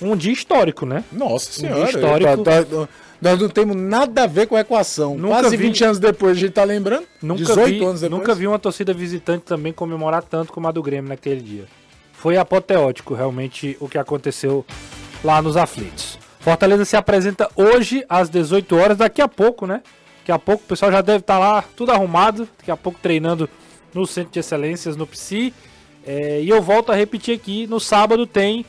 Um dia histórico, né? Nossa dia senhora. histórico. tá- tá- nós não temos nada a ver com a equação. Nunca Quase vi- 20 anos depois a gente tá lembrando. Nunca 18 vi, anos depois. nunca vi uma torcida visitante também comemorar tanto como a do Grêmio naquele dia. Foi apoteótico realmente o que aconteceu lá nos aflitos. Fortaleza se apresenta hoje às 18 horas, daqui a pouco, né? Daqui a pouco o pessoal já deve estar lá, tudo arrumado. Daqui a pouco treinando no Centro de Excelências, no PSI. É, e eu volto a repetir aqui: no sábado tem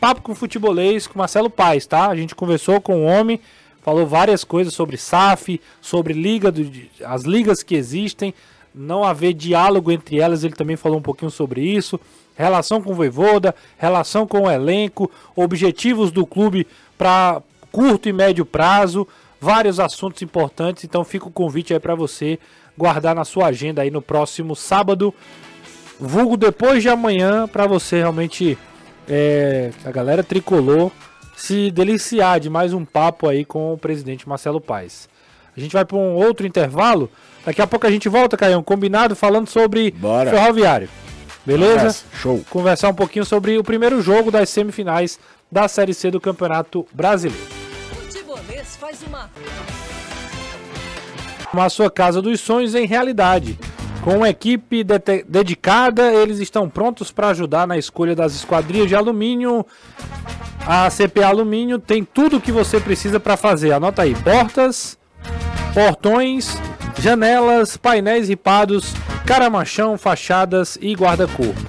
Papo com Futebolês com Marcelo Paes, tá? A gente conversou com o homem, falou várias coisas sobre SAF, sobre liga do, as ligas que existem, não haver diálogo entre elas, ele também falou um pouquinho sobre isso. Relação com o Voivoda, relação com o elenco, objetivos do clube para curto e médio prazo, vários assuntos importantes. Então fica o convite aí para você guardar na sua agenda aí no próximo sábado, vulgo depois de amanhã, para você realmente é, a galera tricolor se deliciar de mais um papo aí com o presidente Marcelo Paes. A gente vai para um outro intervalo. Daqui a pouco a gente volta, Caião, combinado, falando sobre Bora. ferroviário. Beleza? Nossa, show. Conversar um pouquinho sobre o primeiro jogo das semifinais da Série C do Campeonato Brasileiro. Futebolês faz uma Uma sua casa dos sonhos em realidade. Com uma equipe dete- dedicada, eles estão prontos para ajudar na escolha das esquadrias de alumínio. A CP Alumínio tem tudo o que você precisa para fazer. Anota aí: portas, portões, janelas, painéis ripados, caramachão, fachadas e guarda-corpo.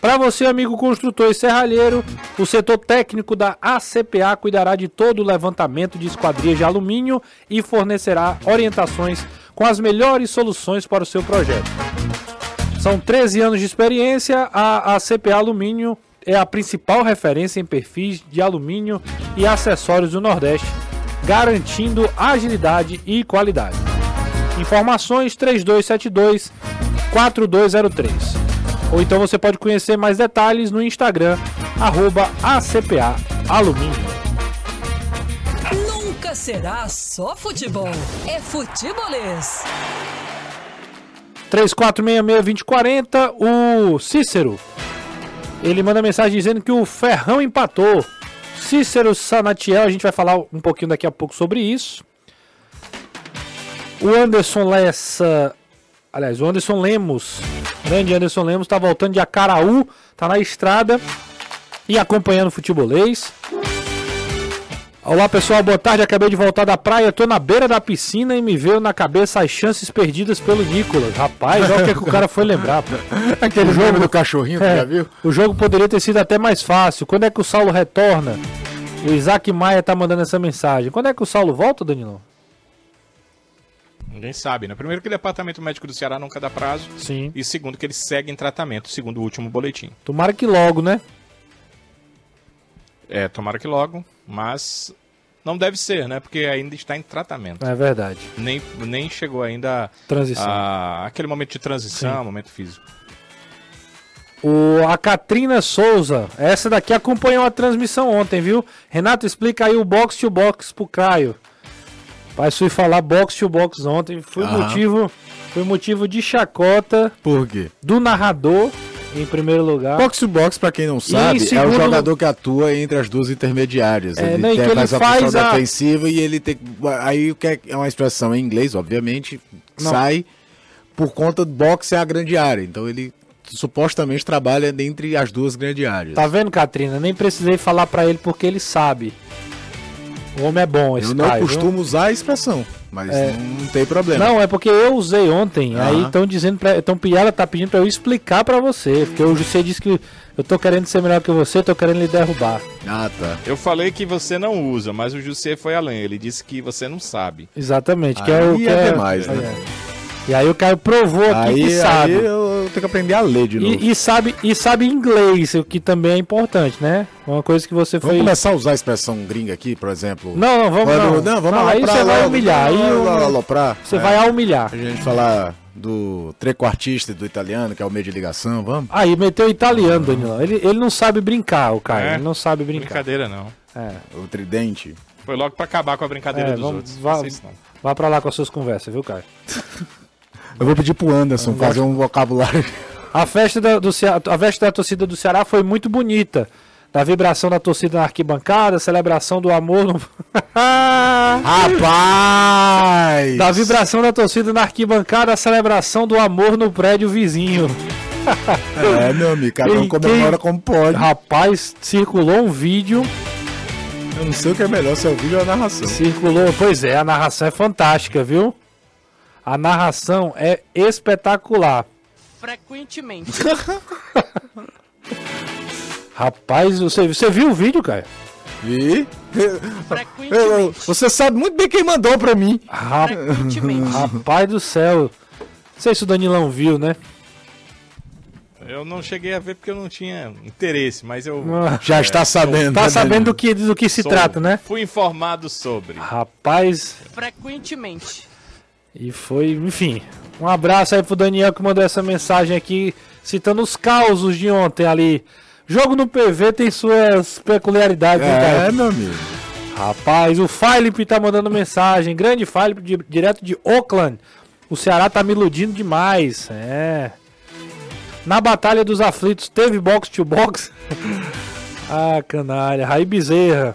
Para você, amigo construtor e serralheiro, o setor técnico da ACPA cuidará de todo o levantamento de esquadrias de alumínio e fornecerá orientações com as melhores soluções para o seu projeto. São 13 anos de experiência, a ACPA Alumínio é a principal referência em perfis de alumínio e acessórios do Nordeste, garantindo agilidade e qualidade. Informações 3272 4203. Ou então você pode conhecer mais detalhes no Instagram, arroba ACPA Alumínio. Nunca será só futebol. É futebolês. 3466-2040, o Cícero. Ele manda mensagem dizendo que o Ferrão empatou. Cícero Sanatiel, a gente vai falar um pouquinho daqui a pouco sobre isso. O Anderson Lessa. Aliás, o Anderson Lemos. Grande Anderson Lemos tá voltando de Acaraú, tá na estrada e acompanhando o futebolês. Olá pessoal, boa tarde. Acabei de voltar da praia, tô na beira da piscina e me veio na cabeça as chances perdidas pelo Nicolas. Rapaz, olha o que, é que o cara foi lembrar. Pô. Aquele jogo do cachorrinho, É, já viu? O jogo poderia ter sido até mais fácil. Quando é que o Saulo retorna? O Isaac Maia tá mandando essa mensagem. Quando é que o Saulo volta, Danilo? Ninguém sabe, né? Primeiro que o departamento médico do Ceará nunca dá prazo. Sim. E segundo que ele segue em tratamento, segundo o último boletim. Tomara que logo, né? É, tomara que logo, mas não deve ser, né? Porque ainda está em tratamento. É verdade. Nem, nem chegou ainda Transição. a, aquele momento de transição, Sim. momento físico. O, a Katrina Souza, essa daqui acompanhou a transmissão ontem, viu? Renato, explica aí o box to box pro Caio. Pai, fui falar box to box ontem, foi Aham. motivo, foi motivo de chacota Por quê? do narrador, em primeiro lugar. Box to box, pra quem não sabe, é segundo o jogador que atua entre as duas intermediárias. É, ele né, tem, ele faz a faz a- defensiva e ele tem. Aí o que é, é uma expressão em inglês, obviamente, Não. sai por conta do boxe é a grande área. Então ele supostamente trabalha entre as duas grandes áreas. Tá vendo, Katrina? Nem precisei falar pra ele porque ele sabe. O homem é bom, esse Eu não Caio, viu? costumo usar a expressão, mas É. não tem problema. Não, é porque eu usei ontem. Aí estão dizendo pra. Então Piara tá pedindo pra eu explicar pra você. Porque o José disse que eu tô querendo ser melhor que você, tô querendo lhe derrubar. Ah, tá. Eu falei que você não usa, mas o José foi além. Ele disse que você não sabe. Exatamente. Que Aí é o que é é, demais, né? é. E aí o Caio provou aqui Aí, que aí sabe. eu, eu tenho que aprender a ler de novo. E, e sabe. E sabe inglês, o que também é importante, né? Uma coisa que você Vamos foi. começar a usar a expressão gringa aqui, por exemplo. Não, não, vamos Quando- não. não, vamos aí aloprar você vai humilhar. Aí Vamos o- aloprar. você É. vai humilhar. A gente falar do trequartista e do italiano, que é o meio de ligação, vamos? Aí meteu italiano, Danilão. Ele, ele não sabe brincar, o Caio. É? Ele não sabe brincar. Brincadeira não. É. O tridente. Foi logo pra acabar com a brincadeira É, dos vamos- outros. vá- Vocês não. Vá pra lá com as suas conversas, viu, Caio? Eu vou pedir pro Anderson Eu fazer um vocabulário. A festa da, do a festa da torcida do Ceará foi muito bonita. Da vibração da torcida na arquibancada, celebração do amor no... Rapaz! Da vibração da torcida na arquibancada, a celebração do amor no prédio vizinho. É, meu amigo, cada um comemora como pode. Rapaz, circulou um vídeo, Eu não sei o que é melhor, se é o vídeo ou a narração. circulou, pois é, a narração é fantástica, viu? A narração é espetacular. Frequentemente. Rapaz, você, você viu o vídeo, cara? Vi? Frequentemente. Você sabe muito bem quem mandou pra mim. Rapaz do céu. Não sei se o Danilão viu, né? Eu não cheguei a ver porque eu não tinha interesse, mas eu Já está sabendo. Tá né, sabendo do que, do que se sou- trata, né? Fui informado sobre. Rapaz, Frequentemente. E foi, enfim. Um abraço aí pro Daniel que mandou essa mensagem aqui, citando os causos de ontem ali. Jogo no PV tem suas peculiaridades, hein, É, cara? meu amigo. Rapaz, o Philip tá mandando mensagem. Grande Philip, de- direto de Oakland. O Ceará tá me iludindo demais. É. Na Batalha dos Aflitos, teve box to box? ah, canalha. Raí Bezerra.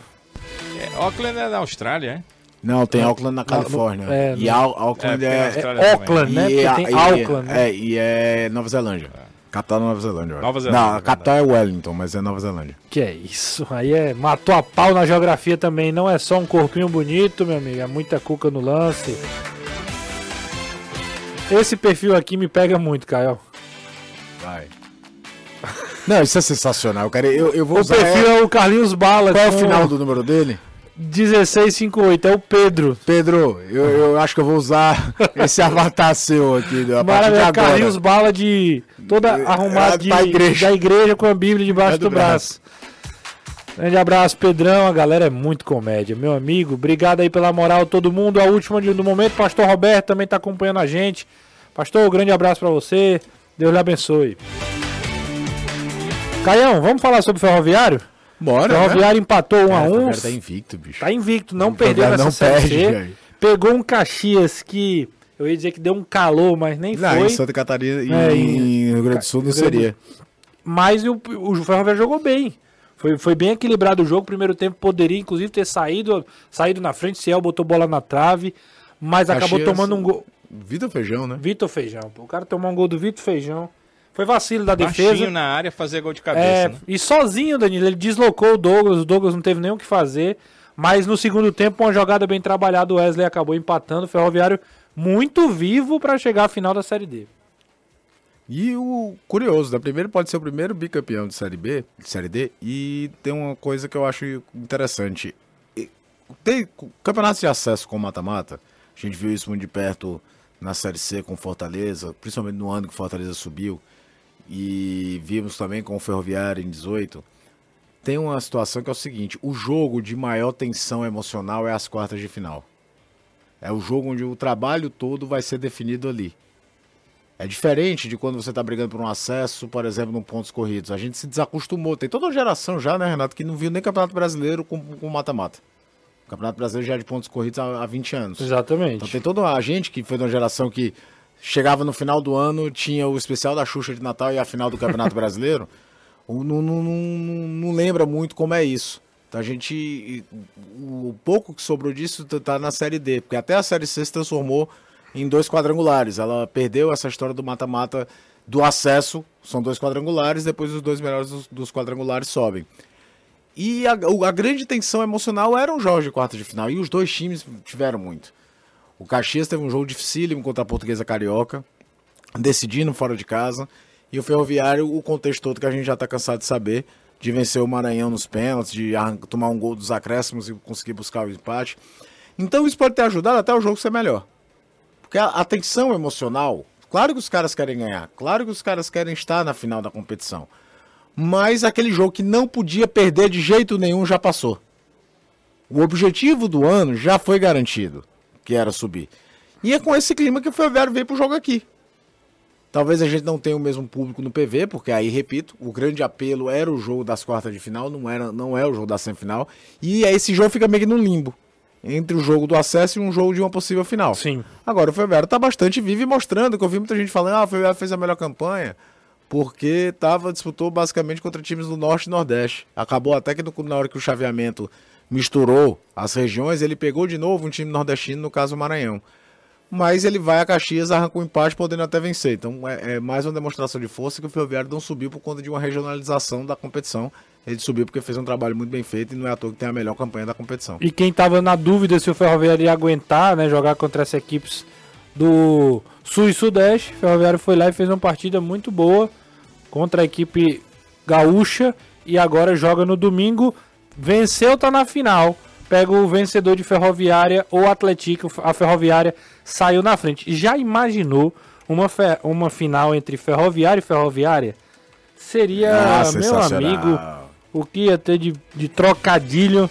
É, Auckland é da Austrália, é? Não, tem Auckland na Califórnia. é, e Auckland É, é. também. Auckland, né? e tem Auckland, né? É, e é Nova Zelândia. Capital da Nova Zelândia. Nova Zelândia, Não, a capital é Wellington, mas é Nova Zelândia. Que é isso? Aí é. Matou a pau na geografia também. Não é só um corpinho bonito, meu amigo. É muita cuca no lance. Esse perfil aqui me pega muito, Caio. Vai. Não, isso é sensacional, cara. Eu, eu vou O usar. perfil é o Carlinhos Bala. Qual é o final do número dele? 1658. É o Pedro. Pedro, eu, eu acho que eu vou usar esse avatar seu aqui. A partir de Maravilha. Carlinhos Bala de toda arrumada é de, da igreja. da igreja com a Bíblia debaixo É do do braço. Grande abraço, Pedrão. A galera é muito comédia, meu amigo. Obrigado aí pela moral, todo mundo. A última do momento, Pastor Roberto também tá acompanhando a gente. Pastor, um grande abraço pra você. Deus lhe abençoe. Caião, vamos falar sobre Ferroviário? O Bora, né? Ferroviário empatou 1 a 1 Cara, tá invicto, bicho. Tá invicto, não perdeu nessa não Série perde. Pegou um Caxias que eu ia dizer que deu um calor, mas nem Não, foi. em Santa Catarina e É, em Rio Grande do Sul não seria. Mas o, o Ferroviário jogou bem. Foi, foi bem equilibrado o jogo. Primeiro tempo poderia, inclusive, ter saído, saído na frente. Ciel botou bola na trave. Mas acabou Caxias- tomando um gol. Vitor Feijão, né? Vitor Feijão. O cara tomou um gol do Vitor Feijão. Foi vacilo da Baixinho defesa. na área fazer gol de cabeça, É, né? E sozinho, Danilo, ele deslocou o Douglas. O Douglas não teve nem o que fazer. Mas no segundo tempo, uma jogada bem trabalhada, o Wesley acabou empatando. O Ferroviário muito vivo para chegar à final da Série D. E o curioso, da primeiro pode ser o primeiro bicampeão de Série B, de Série D, e tem uma coisa que eu acho interessante. Tem campeonatos de acesso com mata-mata, a gente viu isso muito de perto na Série C com Fortaleza, principalmente no ano que Fortaleza subiu, e vimos também com o Ferroviário em 18. Tem uma situação que é o seguinte, o jogo de maior tensão emocional é as quartas de final. É o jogo onde o trabalho todo vai ser definido ali. É diferente de quando você está brigando por um acesso, por exemplo, num pontos corridos. A gente se desacostumou. Tem toda uma geração já, né, Renato, que não viu nem Campeonato Brasileiro com mata-mata. O Campeonato Brasileiro já é de pontos corridos há, há 20 anos. Exatamente. Então tem toda a gente que foi de uma geração que chegava no final do ano, tinha o especial da Xuxa de Natal e a final do Campeonato Brasileiro. O- Não, não, não, não- lembra muito como é isso. Então a gente. O pouco que sobrou disso tá- tá na série D, porque até a série C se transformou em dois quadrangulares. Ela perdeu essa história do mata-mata do acesso, são dois quadrangulares, depois os dois melhores dos, dos quadrangulares sobem. E a, o- a grande tensão emocional eram os jogos de quarta de final, e os dois times tiveram muito. O Caxias teve um jogo dificílimo contra a Portuguesa Carioca, decidindo fora de casa. E o Ferroviário, o contexto todo que a gente já está cansado de saber, de vencer o Maranhão nos pênaltis, de tomar um gol dos acréscimos e conseguir buscar o empate. Então isso pode ter ajudado até o jogo ser melhor. Porque a tensão emocional, claro que os caras querem ganhar, claro que os caras querem estar na final da competição. Mas aquele jogo que não podia perder de jeito nenhum já passou. O objetivo do ano já foi garantido, que era subir. E é com esse clima que o Ferroviário veio pro jogo aqui. Talvez a gente não tenha o mesmo público no PV, porque aí, repito, o grande apelo era o jogo das quartas de final, não, era, não é o jogo da semifinal. E aí esse jogo fica meio que no limbo. Entre o jogo do acesso e um jogo de uma possível final. Sim. Agora o Ferroviário tá bastante vivo e mostrando, que eu vi muita gente falando, ah, o Ferroviário fez a melhor campanha, porque tava, disputou basicamente contra times do Norte e Nordeste. Acabou até que no- na hora que o chaveamento misturou as regiões, ele pegou de novo um time nordestino, no caso o Maranhão. Mas ele vai a Caxias, arranca um empate, podendo até vencer. Então é, é mais uma demonstração de força que o Ferroviário não subiu por conta de uma regionalização da competição. Ele subiu porque fez um trabalho muito bem feito e não é à toa que tem a melhor campanha da competição. E quem tava na dúvida se o Ferroviário ia aguentar, né, jogar contra essas equipes do Sul e Sudeste. O Ferroviário foi lá e fez uma partida muito boa contra a equipe gaúcha e agora joga no domingo. Venceu, tá na final. Pega o vencedor de Ferroviária ou Atlético. A Ferroviária saiu na frente. Já imaginou uma, fe- uma final entre Ferroviária e Ferroviária? Seria, Ah, meu amigo, o que ia ter de, de trocadilho.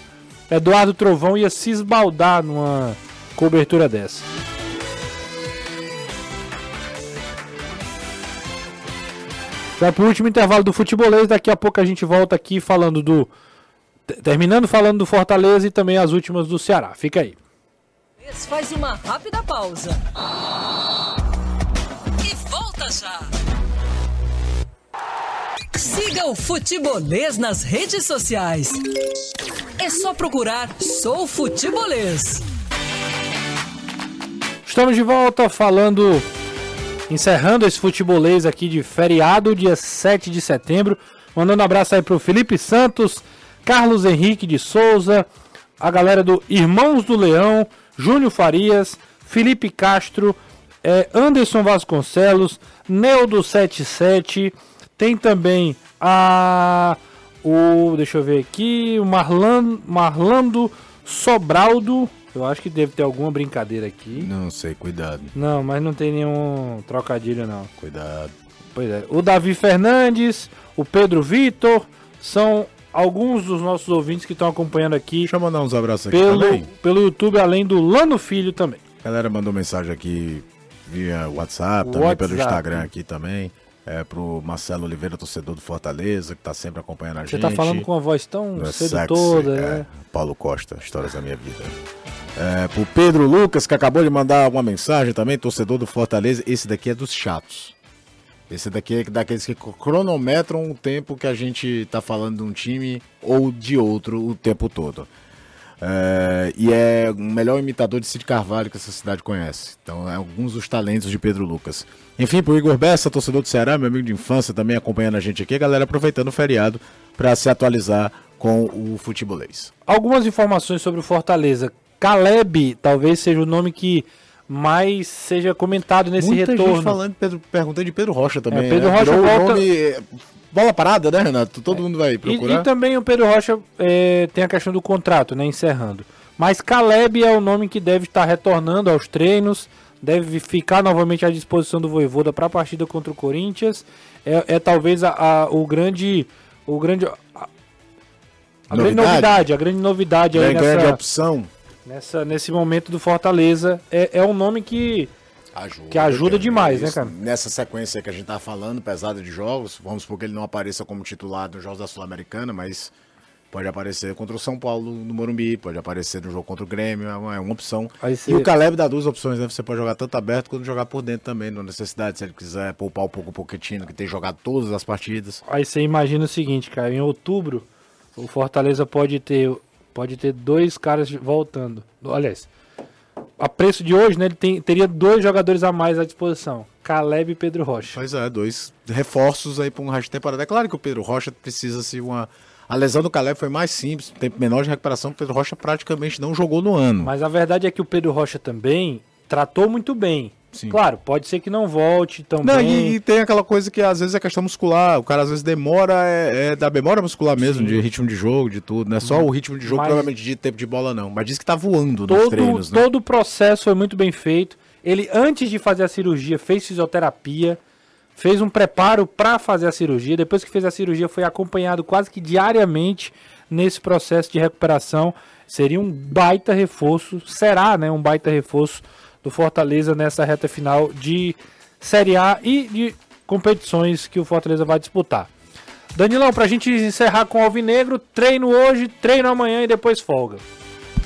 Eduardo Trovão ia se esbaldar numa cobertura dessa. Vai pro último intervalo do futebolês. Daqui a pouco a gente volta aqui falando do. Te- Terminando falando do Fortaleza e também as últimas do Ceará. Fica aí. Faz uma rápida pausa. E volta já. Siga o Futebolês nas redes sociais. É só procurar Sou Futebolês. Estamos de volta falando, encerrando esse futebolês aqui de feriado, dia 7 de setembro. Mandando um abraço aí pro Felipe Santos, Carlos Henrique de Souza, a galera do Irmãos do Leão, Júnior Farias, Felipe Castro, eh, Anderson Vasconcelos, Neudo 77, tem também a o deixa eu ver aqui, o Marlan, Marlando Sobraldo. Eu acho que deve ter alguma brincadeira aqui. Não sei, cuidado, Não, mas não tem nenhum trocadilho não. cuidado. Pois é. O Davi Fernandes, o Pedro Vitor, são alguns dos nossos ouvintes que estão acompanhando aqui Deixa eu mandar uns abraços aqui pelo, também. pelo YouTube, além do Lano Filho também. A galera mandou mensagem aqui via WhatsApp, também pelo WhatsApp. Instagram aqui também. É pro Marcelo Oliveira, torcedor do Fortaleza, que tá sempre acompanhando a Você gente. tá falando com uma voz tão é sexy, né? é. Paulo Costa, Histórias da Minha Vida. É, pro Pedro Lucas, que acabou de mandar uma mensagem também, torcedor do Fortaleza. Esse daqui é dos chatos. Esse daqui é daqueles que cronometram o tempo que a gente tá falando de um time ou de outro o tempo todo. É, e é o melhor imitador de Cid Carvalho que essa cidade conhece. Então, é alguns dos talentos de Pedro Lucas. Enfim, pro Igor Bessa, torcedor do Ceará, meu amigo de infância, também acompanhando a gente aqui. Galera aproveitando o feriado para se atualizar com o futebolês. Algumas informações sobre o Fortaleza. Caleb talvez seja o nome que mais seja comentado nesse Muita retorno. gente falando, Pedro, perguntei de Pedro Rocha também. É, Pedro né? Rocha Virou volta- nome, é, bola parada, né, Renato? Todo mundo vai E, procurar. e também o Pedro Rocha é, tem a questão do contrato, né? Encerrando. Mas Caleb é o nome que deve estar retornando aos treinos, deve ficar novamente à disposição do Voivoda para a partida contra o Corinthians. É, é talvez a, a- o grande. O grande. A, a grande Novidade? novidade, a grande novidade é aí grande nessa, opção. Nessa, nesse momento do Fortaleza. É, é um nome que. Ajuda, Que ajuda demais, né, cara? Nessa sequência que a gente tá falando, pesada de jogos, vamos supor que ele não apareça como titular nos jogos da Sul-Americana, mas pode aparecer contra o São Paulo no Morumbi, pode aparecer no jogo contra o Grêmio, é uma, é opção. Você- E o Caleb dá duas opções, né? Você pode jogar tanto aberto quanto jogar por dentro também, não necessidade, se ele quiser poupar um pouco o Pochettino, que tem jogado todas as partidas. Aí você imagina o seguinte, cara, em outubro o Fortaleza pode ter pode ter dois caras voltando. Aliás, a preço de hoje, né, ele tem, teria dois jogadores a mais à disposição, Caleb e Pedro Rocha. Pois é, dois reforços aí para um resto de temporada. É claro que o Pedro Rocha precisa se uma. A lesão do Caleb foi mais simples, tempo menor de recuperação. O Pedro Rocha praticamente não jogou no ano. Mas a verdade é que o Pedro Rocha também tratou muito bem. Sim. Claro, pode ser que não volte tão Não, e, e tem aquela coisa que às vezes é questão muscular. O cara às vezes demora, é, é da memória muscular mesmo, de ritmo de jogo, de tudo. Não é só o ritmo de jogo, Mas- provavelmente de tempo de bola, não. Mas diz que tá voando nos todo, treinos, né? todo o processo foi muito bem feito. Ele, antes de fazer a cirurgia, fez fisioterapia, fez um preparo para fazer a cirurgia. Depois que fez a cirurgia, foi acompanhado quase que diariamente nesse processo de recuperação. Seria um baita reforço, será né, um baita reforço do Fortaleza nessa reta final de Série A e de competições que o Fortaleza vai disputar. Danilão, pra gente encerrar com o Alvinegro, treino hoje, treino amanhã e depois folga.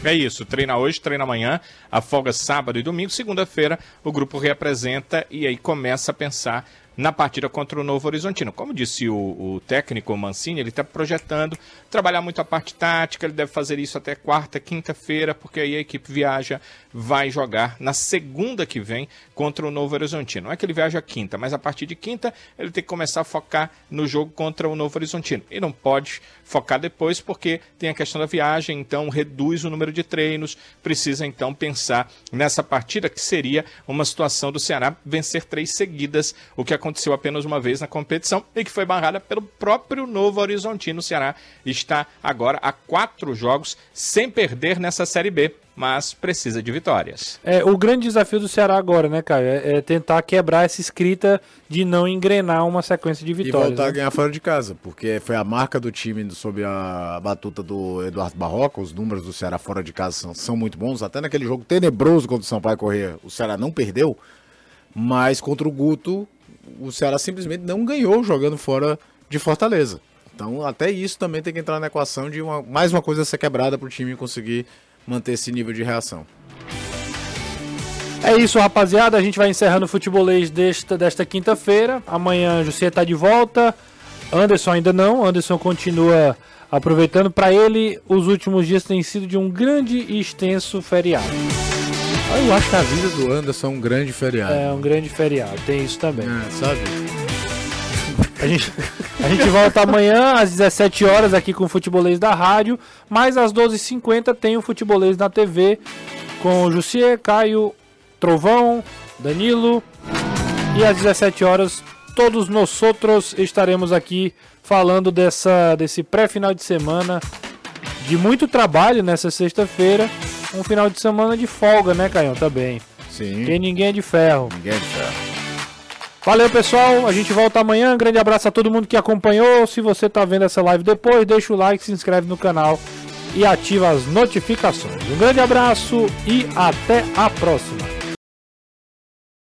É isso, treina hoje, treina amanhã, a folga sábado e domingo. Segunda-feira o grupo reapresenta e aí começa a pensar na partida contra o Novo Horizontino. Como disse o, o técnico Mancini, ele está projetando trabalhar muito a parte tática, ele deve fazer isso até quarta, quinta-feira, porque aí a equipe viaja, vai jogar na segunda que vem contra o Novo Horizontino. Não é que ele viaja quinta, mas a partir de quinta ele tem que começar a focar no jogo contra o Novo Horizontino. E não pode focar depois porque tem a questão da viagem, então reduz o número de treinos, precisa então pensar nessa partida que seria uma situação do Ceará vencer três seguidas, o que aconteceu apenas uma vez na competição e que foi barrada pelo próprio Novo Horizontino. O Ceará está agora a quatro jogos sem perder nessa Série B mas precisa de vitórias. É, o grande desafio do Ceará agora, né, Caio, é, é tentar quebrar essa escrita de não engrenar uma sequência de vitórias. E voltar né? a ganhar fora de casa, porque foi a marca do time sob a batuta do Eduardo Barroca, os números do Ceará fora de casa são, são muito bons, até naquele jogo tenebroso contra o São Paulo correr, o Ceará não perdeu, mas contra o Guto, o Ceará simplesmente não ganhou jogando fora de Fortaleza. Então, até isso também tem que entrar na equação de uma, mais uma coisa ser quebrada para o time conseguir manter esse nível de reação. É isso, rapaziada. A gente vai encerrando o futebolês desta, desta quinta-feira. Amanhã José está de volta. Anderson ainda não. Anderson continua aproveitando. Para ele, os últimos dias têm sido de um grande e extenso feriado. Eu acho que a vida do Anderson é um grande feriado. É um grande feriado. Tem isso também. É, sabe? A gente, a gente volta amanhã às 17 horas aqui com o Futebolês da Rádio, mas às 12h50 tem o Futebolês na TV com o Jussier, Caio, Trovão, Danilo e às 17 horas todos nós outros estaremos aqui falando dessa desse pré-final de semana de muito trabalho nessa sexta-feira, um final de semana de folga, né, Caio? Também. Sim. Porque ninguém é de ferro. Ninguém é de ferro. Valeu, pessoal. A gente volta amanhã. Um grande abraço a todo mundo que acompanhou. Se você está vendo essa live depois, deixa o like, se inscreve no canal e ativa as notificações. Um grande abraço e até a próxima.